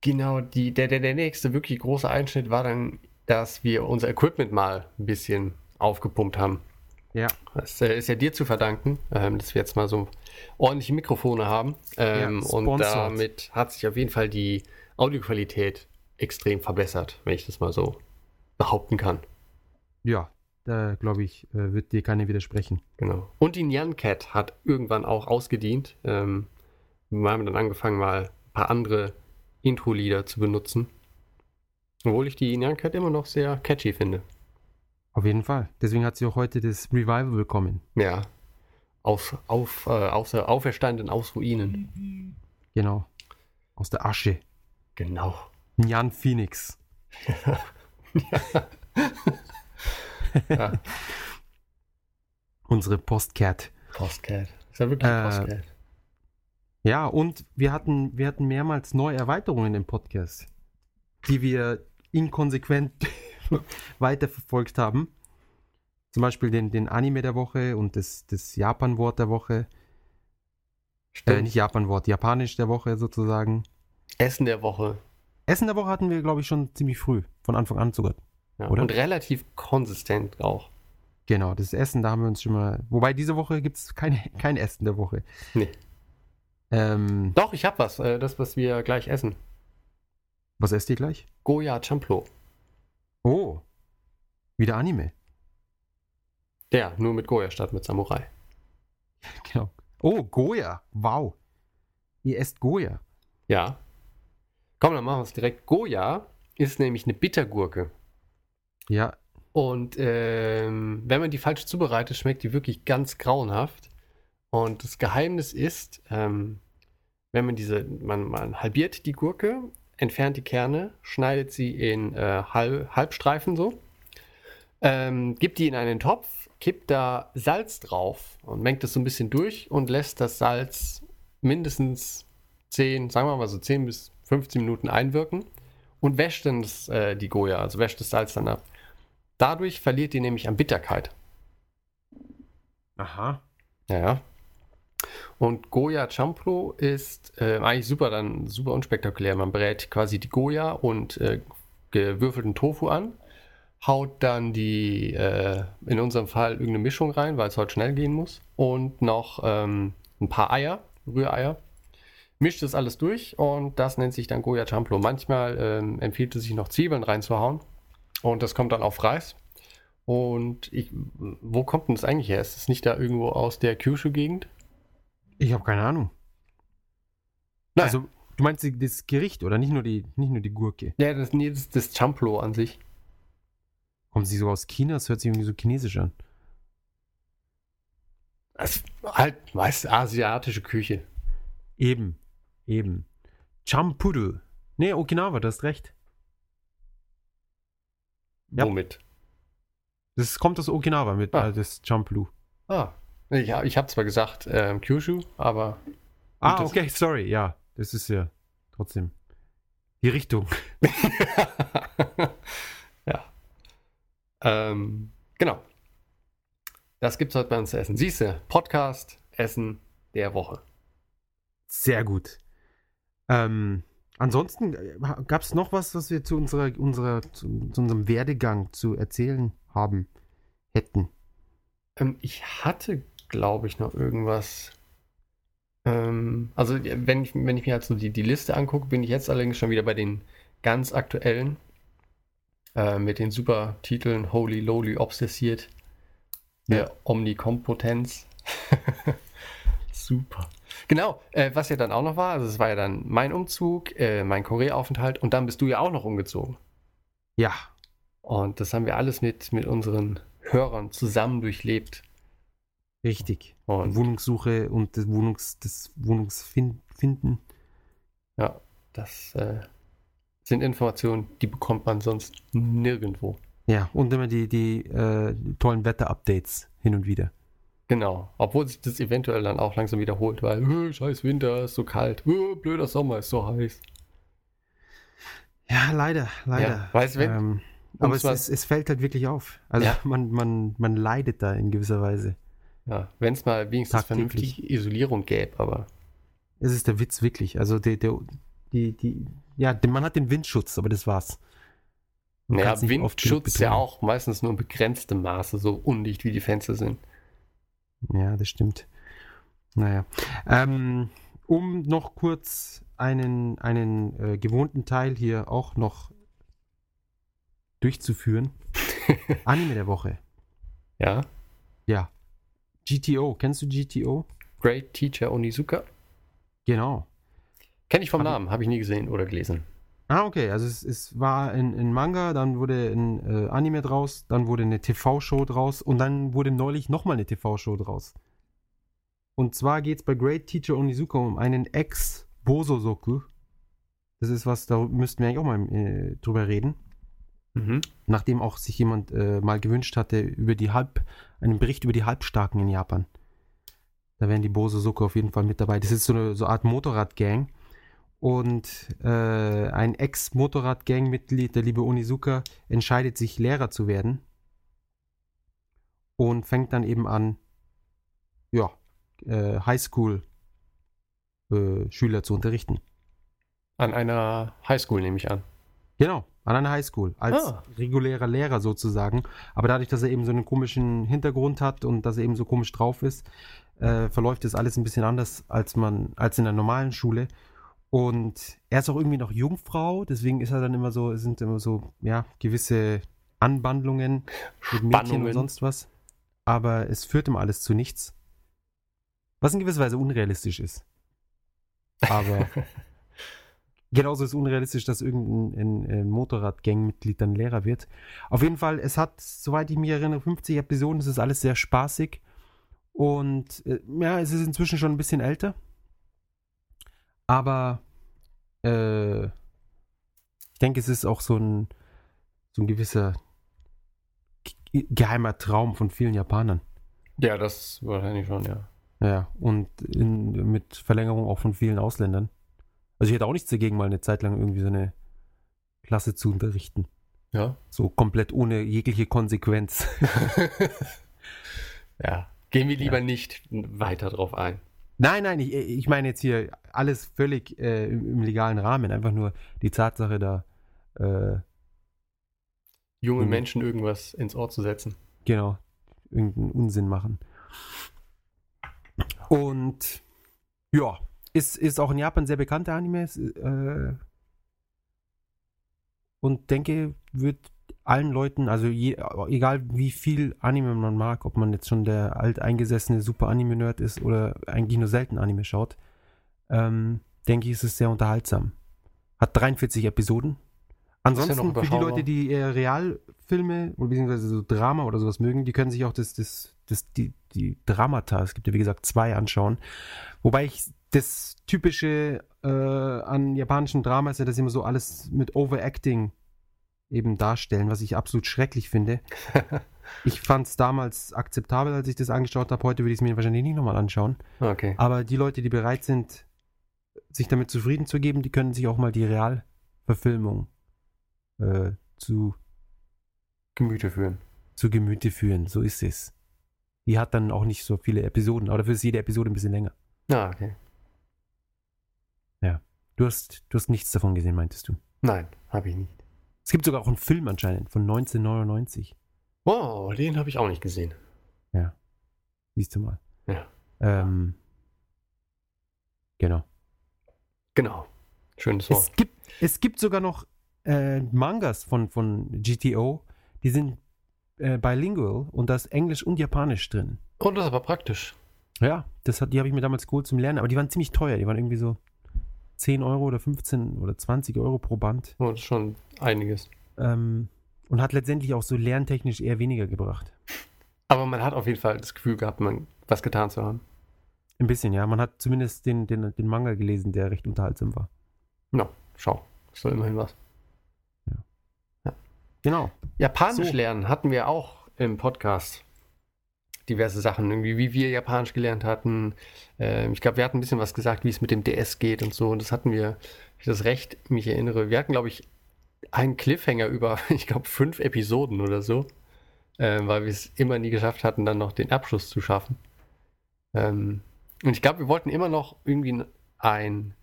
Genau, die, der, der, der nächste wirklich große Einschnitt war dann, dass wir unser Equipment mal ein bisschen aufgepumpt haben.
Ja.
Das ist ja dir zu verdanken, ähm, dass wir jetzt mal so ordentliche Mikrofone haben. Ähm,
Ja,
und damit hat sich auf jeden Fall die Audioqualität extrem verbessert, wenn ich das mal so behaupten kann.
Ja, da glaube ich, äh, wird dir keiner widersprechen.
Genau. Und die Nyan Cat hat irgendwann auch ausgedient. Ähm, wir haben dann angefangen, mal ein paar andere Intro-Lieder zu benutzen. Obwohl ich die Nyan Cat immer noch sehr catchy finde.
Auf jeden Fall. Deswegen hat sie auch heute das Revival bekommen.
Ja. Aus, auf, äh, außer auferstanden aus Ruinen.
Genau. Aus der Asche.
Genau.
Jan Phoenix.
Ja. *laughs*
Unsere Postcat.
Postcat. Ist ja wirklich
Äh,
Postcat.
Ja, und wir hatten, wir hatten mehrmals neue Erweiterungen im Podcast, die wir inkonsequent *laughs* weiterverfolgt haben. Zum Beispiel den, den Anime der Woche und das, das Japan-Wort der Woche. Äh,
Stimmt.
nicht Japan-Wort, Japanisch der Woche sozusagen.
Essen der Woche.
Essen der Woche hatten wir, glaube ich, schon ziemlich früh, von Anfang an sogar.
Ja.
Oder?
Und relativ konsistent auch.
Genau, das Essen, da haben wir uns schon mal. Wobei diese Woche gibt es keine, kein Essen der Woche.
Nee.
Ähm,
Doch, ich hab was. Äh, das, was wir gleich essen.
was esst ihr gleich?
Goya Champlo.
Oh, wieder Anime.
Der, nur mit Goya statt mit Samurai. *laughs*
Genau. Oh, Goya. Wow. Ihr esst Goya.
Ja. Komm, dann machen wir es direkt. Goya ist nämlich eine Bittergurke.
Ja,
Und ähm, wenn man die falsch zubereitet, schmeckt die wirklich ganz grauenhaft. Und das Geheimnis ist, ähm, wenn man diese, man, man halbiert die Gurke, entfernt die Kerne, schneidet sie in äh, Halb, Halbstreifen so, ähm, gibt die in einen Topf, kippt da Salz drauf und mengt es so ein bisschen durch und lässt das Salz mindestens 10, sagen wir mal so 10 bis 15 Minuten einwirken und wäscht dann das, äh, die Goya, also wäscht das Salz dann ab. Dadurch verliert die nämlich an Bitterkeit.
Aha.
Ja. Und Goya Champlo ist äh, eigentlich super, dann super unspektakulär. Man brät quasi die Goya und äh, gewürfelten Tofu an, haut dann die, äh, in unserem Fall irgendeine Mischung rein, weil es heute schnell gehen muss, und noch ähm, ein paar Eier, Rühreier. Mischt das alles durch und das nennt sich dann Goya Champlo. Manchmal ähm, empfiehlt es sich noch Zwiebeln reinzuhauen und das kommt dann auf Reis. Und ich, wo kommt denn das eigentlich her? Ist es nicht da irgendwo aus der Kyushu-Gegend?
Ich habe keine Ahnung.
Nein.
Also, du meinst das Gericht oder nicht nur die, nicht nur die Gurke?
Ja, das, nee, das, das Champlo an sich.
Kommt sie sogar aus China? Das hört sich irgendwie so chinesisch an.
Das halt meist asiatische Küche.
Eben. Eben. Champudel. Nee, Okinawa, du hast recht. Ja.
Womit?
Das kommt aus Okinawa mit
Ah.
äh, das Champlu.
Ah, ich, ich habe zwar gesagt ähm, Kyushu, aber
Ah, okay, sorry, ja. Das ist ja trotzdem die Richtung. *laughs*
ja. Ähm, genau. Das gibt's heute bei uns zu essen. Siehste, Podcast, Essen der Woche.
Sehr gut. Ähm, ansonsten gab es noch was, was wir zu unserer, unserer zu, zu unserem Werdegang zu erzählen haben hätten.
Ähm, ich hatte, glaube ich, noch irgendwas. Ähm, also, wenn ich, wenn ich mir halt so die, die Liste angucke, bin ich jetzt allerdings schon wieder bei den ganz aktuellen. Äh, mit den super Titeln Holy Lowly Obsessiert.
Ja.
Der Omnikompetenz. *laughs* super. Genau, äh, was ja dann auch noch war, also es war ja dann mein Umzug, äh, mein Korea-Aufenthalt und dann bist du ja auch noch umgezogen.
Ja,
Und das haben wir alles mit, mit unseren Hörern zusammen durchlebt.
Richtig.
Und
Wohnungssuche und das, Wohnungs, das Wohnungsfinden.
Ja, das äh, sind Informationen, die bekommt man sonst nirgendwo.
Ja, und immer die, die äh, tollen Wetter-Updates hin und wieder.
Genau. Obwohl sich das eventuell dann auch langsam wiederholt, weil äh, scheiß Winter ist so kalt, äh, blöder Sommer ist so heiß.
Ja, leider, leider.
Ja, weißt du, wenn-
ähm, aber es, es, es fällt halt wirklich auf. Also
Ja. *laughs*
man, man, man leidet da in gewisser Weise.
Ja, wenn es mal wenigstens
Tagtäglich.
vernünftige Isolierung gäbe, aber
Es ist der Witz wirklich. Also der, der, die, die, ja, man hat den Windschutz, aber das war's. Man
naja, Windschutz ja auch meistens nur in begrenztem Maße, so undicht wie die Fenster sind.
Ja, das stimmt. Naja. Ähm, um noch kurz einen, einen äh, gewohnten Teil hier auch noch durchzuführen. *laughs* Anime der Woche.
Ja.
Ja. GTO. Kennst du GTO?
Great Teacher Onizuka.
Genau.
Kenne ich vom
Hab
Namen, habe ich nie gesehen oder gelesen.
Ah, okay. Also es, es war ein, ein Manga, dann wurde ein äh, Anime draus, dann wurde eine TV-Show draus und dann wurde neulich nochmal eine TV-Show draus. Und zwar geht es bei Great Teacher Onizuka um einen Ex-Bosozoku. Das ist was, da müssten wir eigentlich auch mal äh, drüber reden.
Mhm.
Nachdem auch sich jemand äh, mal gewünscht hatte, über die Halb, einen Bericht über die Halbstarken in Japan. Da wären die Bosozoku auf jeden Fall mit dabei. Das ist so eine so eine Art Motorradgang. Und äh, ein Ex-Motorrad-Gang-Mitglied, der liebe Onizuka, entscheidet sich, Lehrer zu werden. Und fängt dann eben an, ja, äh, Highschool-Schüler zu unterrichten.
An einer Highschool nehme ich an.
Genau, an einer Highschool. Als
Ah.
regulärer Lehrer sozusagen. Aber dadurch, dass er eben so einen komischen Hintergrund hat und dass er eben so komisch drauf ist, äh, verläuft das alles ein bisschen anders als man, als in der normalen Schule. Und er ist auch irgendwie noch Jungfrau, deswegen ist er dann immer so, es sind immer so, ja, gewisse Anbandlungen mit Mädchen
Spannungen.
und sonst was. Aber es führt immer alles zu nichts. Was in gewisser Weise unrealistisch ist. Aber *laughs* genauso ist unrealistisch, dass irgendein ein, ein Motorrad-Gang-Mitglied dann Lehrer wird. Auf jeden Fall, es hat, soweit ich mich erinnere, 50 Episoden, es ist alles sehr spaßig. Und äh, ja, es ist inzwischen schon ein bisschen älter. Aber äh, ich denke, es ist auch so ein, so ein gewisser ge- geheimer Traum von vielen Japanern.
Ja, das wahrscheinlich schon, ja.
Ja, und in, mit Verlängerung auch von vielen Ausländern. Also ich hätte auch nichts dagegen, mal eine Zeit lang irgendwie so eine Klasse zu unterrichten.
Ja.
So komplett ohne jegliche Konsequenz. *laughs* *laughs*
ja. Gehen wir lieber nicht weiter drauf ein.
Nein, nein, ich, ich meine jetzt hier alles völlig äh, im, im legalen Rahmen. Einfach nur die Tatsache, da äh,
Junge. Menschen irgendwas ins Ohr zu setzen.
genau irgendeinen Unsinn machen. Und ja, ist, ist auch in Japan sehr bekannter Anime. Äh, und denke, wird allen Leuten, also je, egal wie viel Anime man mag, ob man jetzt schon der alteingesessene Super Anime-Nerd ist oder eigentlich nur selten Anime schaut, ähm, denke ich, ist es sehr unterhaltsam. Hat 43 Episoden. Ansonsten, für die. Leute, die eher Realfilme oder beziehungsweise so Drama oder sowas mögen, die können sich auch das, das, das, die, die Dramata, es gibt ja wie gesagt zwei, anschauen. Wobei ich das typische äh, an japanischen Drama ist ja, dass sie immer so alles mit Overacting eben darstellen, was ich absolut schrecklich finde. *laughs* ich fand es damals akzeptabel, als ich das angeschaut habe. Heute würde ich es mir wahrscheinlich nicht nochmal anschauen.
Okay.
Aber die Leute, die bereit sind, sich damit zufrieden zu geben, die können sich auch mal die Realverfilmung äh, zu,
Gemüte führen.
zu Gemüte führen. So ist es. Die hat dann auch nicht so viele Episoden, aber dafür ist jede Episode ein bisschen länger.
Ah, okay.
Du hast, du hast nichts davon gesehen, meintest du?
Nein, habe ich nicht.
Es gibt sogar auch einen Film anscheinend von 1999.
Oh, den habe ich auch nicht gesehen.
Siehst du mal.
Ja.
Ähm, genau.
Genau. Schönes Wort.
Es gibt, es gibt sogar noch äh, Mangas von, von GTO, die sind äh, bilingual und da ist Englisch und Japanisch drin.
Oh, das ist aber praktisch.
Ja, das hat, die habe ich mir damals geholt zum Lernen, aber die waren ziemlich teuer. Die waren irgendwie so 10 Euro oder 15 oder 20 Euro pro Band.
Oh, das ist schon einiges.
Ähm, und hat letztendlich auch so lerntechnisch eher weniger gebracht.
Aber man hat auf jeden Fall das Gefühl gehabt, man was getan zu haben.
Ein bisschen, ja. Man hat zumindest den, den, den Manga gelesen, der recht unterhaltsam war.
No, schau. Ist doch immerhin was.
Genau.
Japanisch
So.
lernen hatten wir auch im Podcast. Diverse Sachen, irgendwie, wie wir Japanisch gelernt hatten. Ähm, ich glaube, wir hatten ein bisschen was gesagt, wie es mit dem DS geht und so. Und das hatten wir, ich das recht mich erinnere. Wir hatten, glaube ich, einen Cliffhanger über, *laughs* ich glaube, fünf Episoden oder so. Ähm, weil wir es immer nie geschafft hatten, dann noch den Abschluss zu schaffen. Ähm, und ich glaube, wir wollten immer noch irgendwie ein,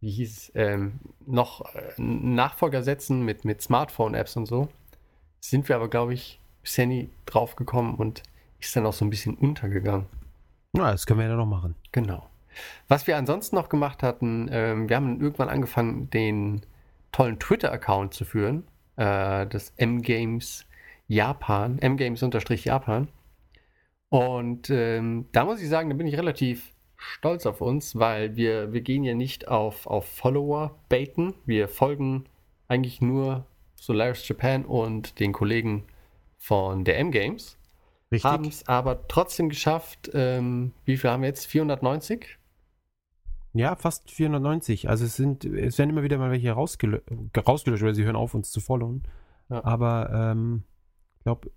wie hieß es, ähm, noch äh, einen Nachfolger setzen mit, mit Smartphone-Apps und so. Sind wir aber, glaube ich, bisher nie drauf gekommen und ist dann auch so ein bisschen untergegangen.
Ja, das können wir ja noch machen.
Genau. Was wir ansonsten noch gemacht hatten, ähm, wir haben irgendwann angefangen, den tollen Twitter-Account zu führen, äh, das M-Games Japan, M-Games-Japan. Und ähm, da muss ich sagen, da bin ich relativ stolz auf uns, weil wir, wir gehen ja nicht auf, auf Follower baiten. Wir folgen eigentlich nur Solaris Japan und den Kollegen von der M-Games.
Richtig?
Haben es aber trotzdem geschafft, ähm, wie viel haben wir jetzt? 490?
Ja, fast 490. Also es sind, es werden immer wieder mal welche rausgelö rausgelöscht, oder sie hören auf, uns zu followen.
Ja.
Aber ähm, ich glaube,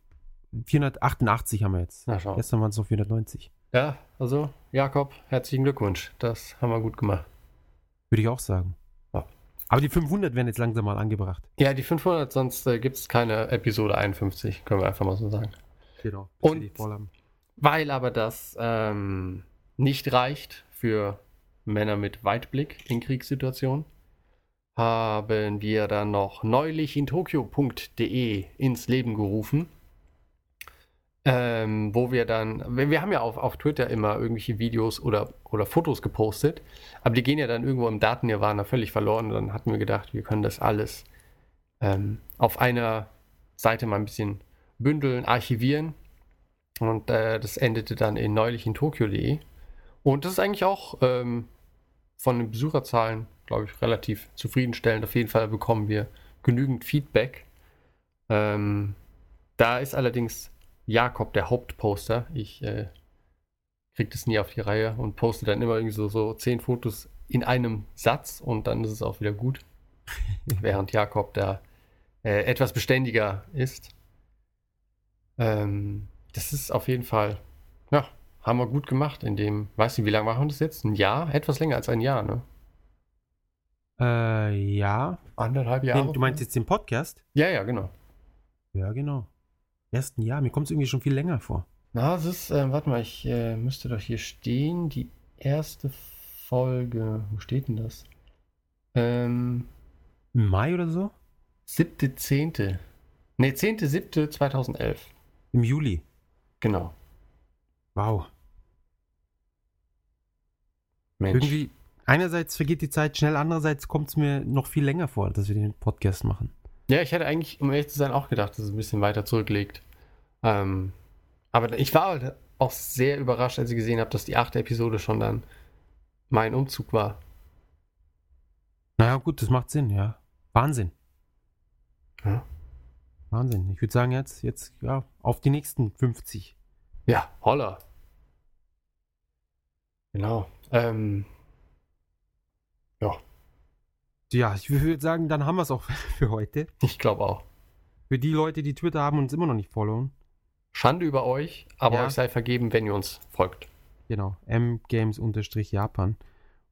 488 haben wir jetzt.
Na schau.
Gestern waren es noch 490.
Ja, also Jakob, herzlichen Glückwunsch. Das haben wir gut gemacht.
Würde ich auch sagen.
Ja.
Aber die 500 werden jetzt langsam mal angebracht.
Ja, die 500, sonst äh, gibt es keine Episode 51, können wir einfach mal so sagen.
Genau.
Und-. Weil aber das ähm, nicht reicht für Männer mit Weitblick in Kriegssituationen, haben wir dann noch neulich in Tokio.de ins Leben gerufen. Ähm, wo wir dann, wir, wir haben ja auf, auf Twitter immer irgendwelche Videos oder, oder Fotos gepostet, aber die gehen ja dann irgendwo im Datennirvana völlig verloren. Und dann hatten wir gedacht, wir können das alles ähm, auf einer Seite mal ein bisschen bündeln, archivieren. Und äh, das endete dann in neulich in Tokio.de. Und das ist eigentlich auch ähm, von den Besucherzahlen, glaube ich, relativ zufriedenstellend. Auf jeden Fall bekommen wir genügend Feedback. Ähm, da ist allerdings Jakob der Hauptposter. Ich äh, kriege das nie auf die Reihe und poste dann immer irgendwie so, so zehn Fotos in einem Satz und dann ist es auch wieder gut. *laughs* Während Jakob da äh, etwas beständiger ist. Ähm, das ist auf jeden Fall, ja, haben wir gut gemacht in dem, weiß nicht, wie lange machen wir das jetzt? Ein Jahr? Etwas länger als ein Jahr, ne?
Äh, ja.
Anderthalb
Den, du meinst jetzt den Podcast?
Ja, ja, genau.
Ja, genau. Ersten Jahr. Mir kommt es irgendwie schon viel länger vor.
Na, es ist, äh, warte mal, ich äh, müsste doch hier stehen. Die erste Folge. Wo steht denn das? Ähm,
Mai oder so?
7.10. Ne, 10.7.2011.
Im Juli.
Genau.
Wow.
Mensch.
Irgendwie, einerseits vergeht die Zeit schnell, andererseits kommt es mir noch viel länger vor, dass wir den Podcast machen.
Ja, ich hätte eigentlich, um ehrlich zu sein, auch gedacht, dass es ein bisschen weiter zurückliegt. Ähm, aber ich war halt auch sehr überrascht, als ich gesehen habe, dass die achte Episode schon dann mein Umzug war.
Naja, gut, das macht Sinn, ja. Wahnsinn.
Ja,
Wahnsinn. Ich würde sagen, jetzt, jetzt, ja, auf die nächsten 50.
ja holla. Genau. Ähm, ja,
Ja, ich würde sagen, dann haben wir es auch *laughs* für heute.
ich glaube auch.
Für die Leute, die Twitter haben und uns immer noch nicht followen.
Schande über euch, aber
Ja.
euch sei vergeben, wenn ihr uns folgt.
Genau, mgames-japan.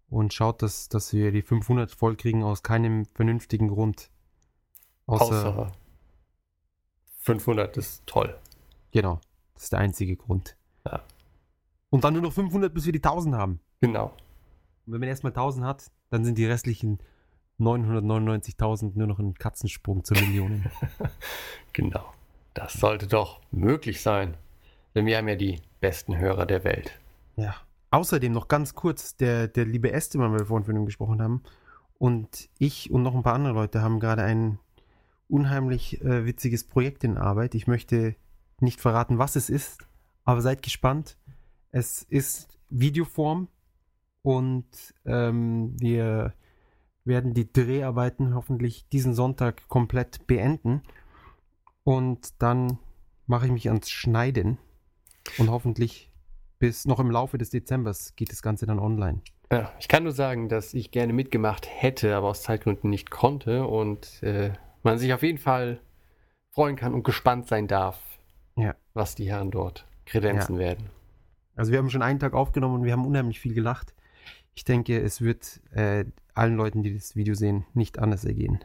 Und schaut, dass, dass wir die 500 voll kriegen aus keinem vernünftigen Grund. Außer,
Außer 500 ist toll.
genau, das ist der einzige Grund.
Ja.
Und dann nur noch 500, bis wir die 1000 haben.
Genau.
Und wenn man erstmal 1000 hat, dann sind die restlichen 999.000 nur noch ein Katzensprung zur Million. *laughs*
Genau. Das sollte doch möglich sein. Denn wir haben ja die besten Hörer der Welt.
ja. Außerdem noch ganz kurz, der, der liebe Esteban, weil wir vorhin von ihm gesprochen haben, und ich und noch ein paar andere Leute haben gerade ein unheimlich äh, witziges Projekt in Arbeit. Ich möchte nicht verraten, was es ist, aber seid gespannt. Es ist Videoform und ähm, wir werden die Dreharbeiten hoffentlich diesen Sonntag komplett beenden. Und dann mache ich mich ans Schneiden und hoffentlich bis noch im Laufe des Dezembers geht das Ganze dann online.
Ja, ich kann nur sagen, dass ich gerne mitgemacht hätte, aber aus Zeitgründen nicht konnte und äh, man sich auf jeden Fall freuen kann und gespannt sein darf,
Ja.
was die Herren dort kredenzen werden.
Also wir haben schon einen Tag aufgenommen und wir haben unheimlich viel gelacht. Ich denke, es wird äh, allen Leuten, die das Video sehen, nicht anders ergehen.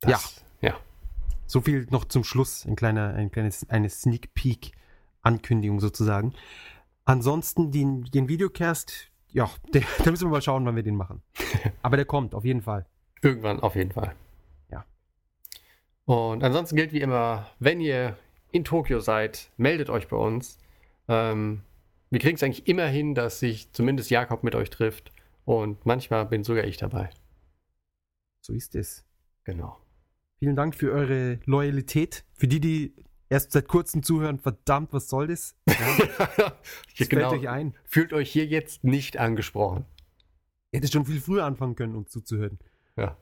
Das, ja.
So viel noch zum Schluss, ein kleiner, ein kleines, eine Sneak Peek Ankündigung sozusagen. Ansonsten den, den Videocast, ja, der, *laughs* da müssen wir mal schauen, wann wir den machen. *laughs* Aber der kommt, auf jeden Fall.
Irgendwann auf jeden Fall. Und ansonsten gilt wie immer, wenn ihr in Tokio seid, meldet euch bei uns. Ähm, wir kriegen es eigentlich immer hin, dass sich zumindest Jakob mit euch trifft. Und manchmal bin sogar ich dabei.
So ist es.
Genau.
Vielen Dank für eure Loyalität. Für die, die erst seit kurzem zuhören, verdammt, was soll das? *laughs* Ja, das
genau.
euch ein.
Fühlt euch hier jetzt nicht angesprochen.
Ihr hättet schon viel früher anfangen können, um zuzuhören.
Ja.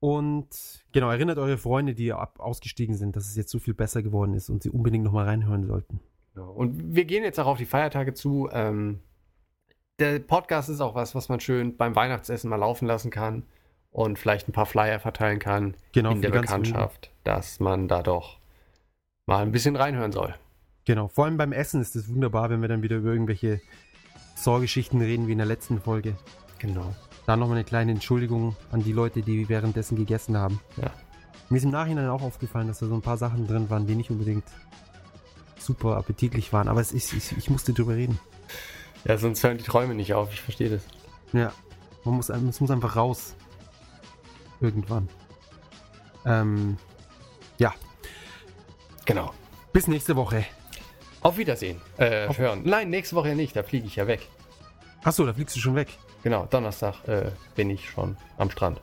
Und genau, erinnert eure Freunde, die ab ausgestiegen sind, dass es jetzt so viel besser geworden ist und sie unbedingt nochmal reinhören sollten.
Genau. Und wir gehen jetzt auch auf die Feiertage zu. Ähm, der Podcast ist auch was, was man schön beim Weihnachtsessen mal laufen lassen kann und vielleicht ein paar Flyer verteilen kann
Genau,
in der Bekanntschaft, dass man da doch mal ein bisschen reinhören soll.
Genau, vor allem beim Essen ist es wunderbar, wenn wir dann wieder über irgendwelche Sorgeschichten reden, wie in der letzten Folge.
Genau.
Da nochmal eine kleine Entschuldigung an die Leute, die währenddessen gegessen haben.
Ja.
Mir ist im Nachhinein auch aufgefallen, dass da so ein paar Sachen drin waren, die nicht unbedingt super appetitlich waren. Aber es ist, ich, ich musste drüber reden.
Ja, sonst hören die Träume nicht auf, ich verstehe das.
Ja, man muss, es muss einfach raus. Irgendwann. Ähm, ja,
Genau.
bis nächste Woche.
Auf Wiedersehen. Äh,
Auf-
hören. Nein, nächste Woche nicht, da fliege ich ja weg.
Achso, da fliegst du schon weg.
Genau, Donnerstag äh, bin ich schon am Strand.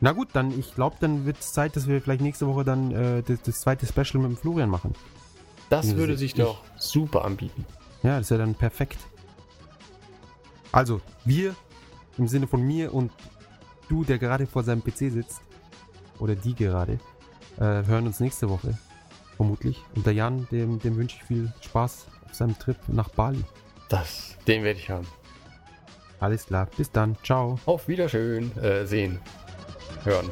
Na gut, dann, ich glaube, dann wird es Zeit, dass wir vielleicht nächste Woche dann äh, das, das zweite Special mit dem Florian machen.
Das
Ja,
würde
ich-
sich doch super anbieten.
Ja, das wäre dann perfekt. Also, wir im Sinne von mir und du, der gerade vor seinem PC sitzt, oder die gerade, äh, hören uns nächste Woche. Vermutlich. Und der Jan, dem, dem wünsche ich viel Spaß auf seinem Trip nach Bali.
Das, den werde ich haben.
Alles klar, bis dann. Ciao.
Auf Wiederschön. Äh, sehen. Hören.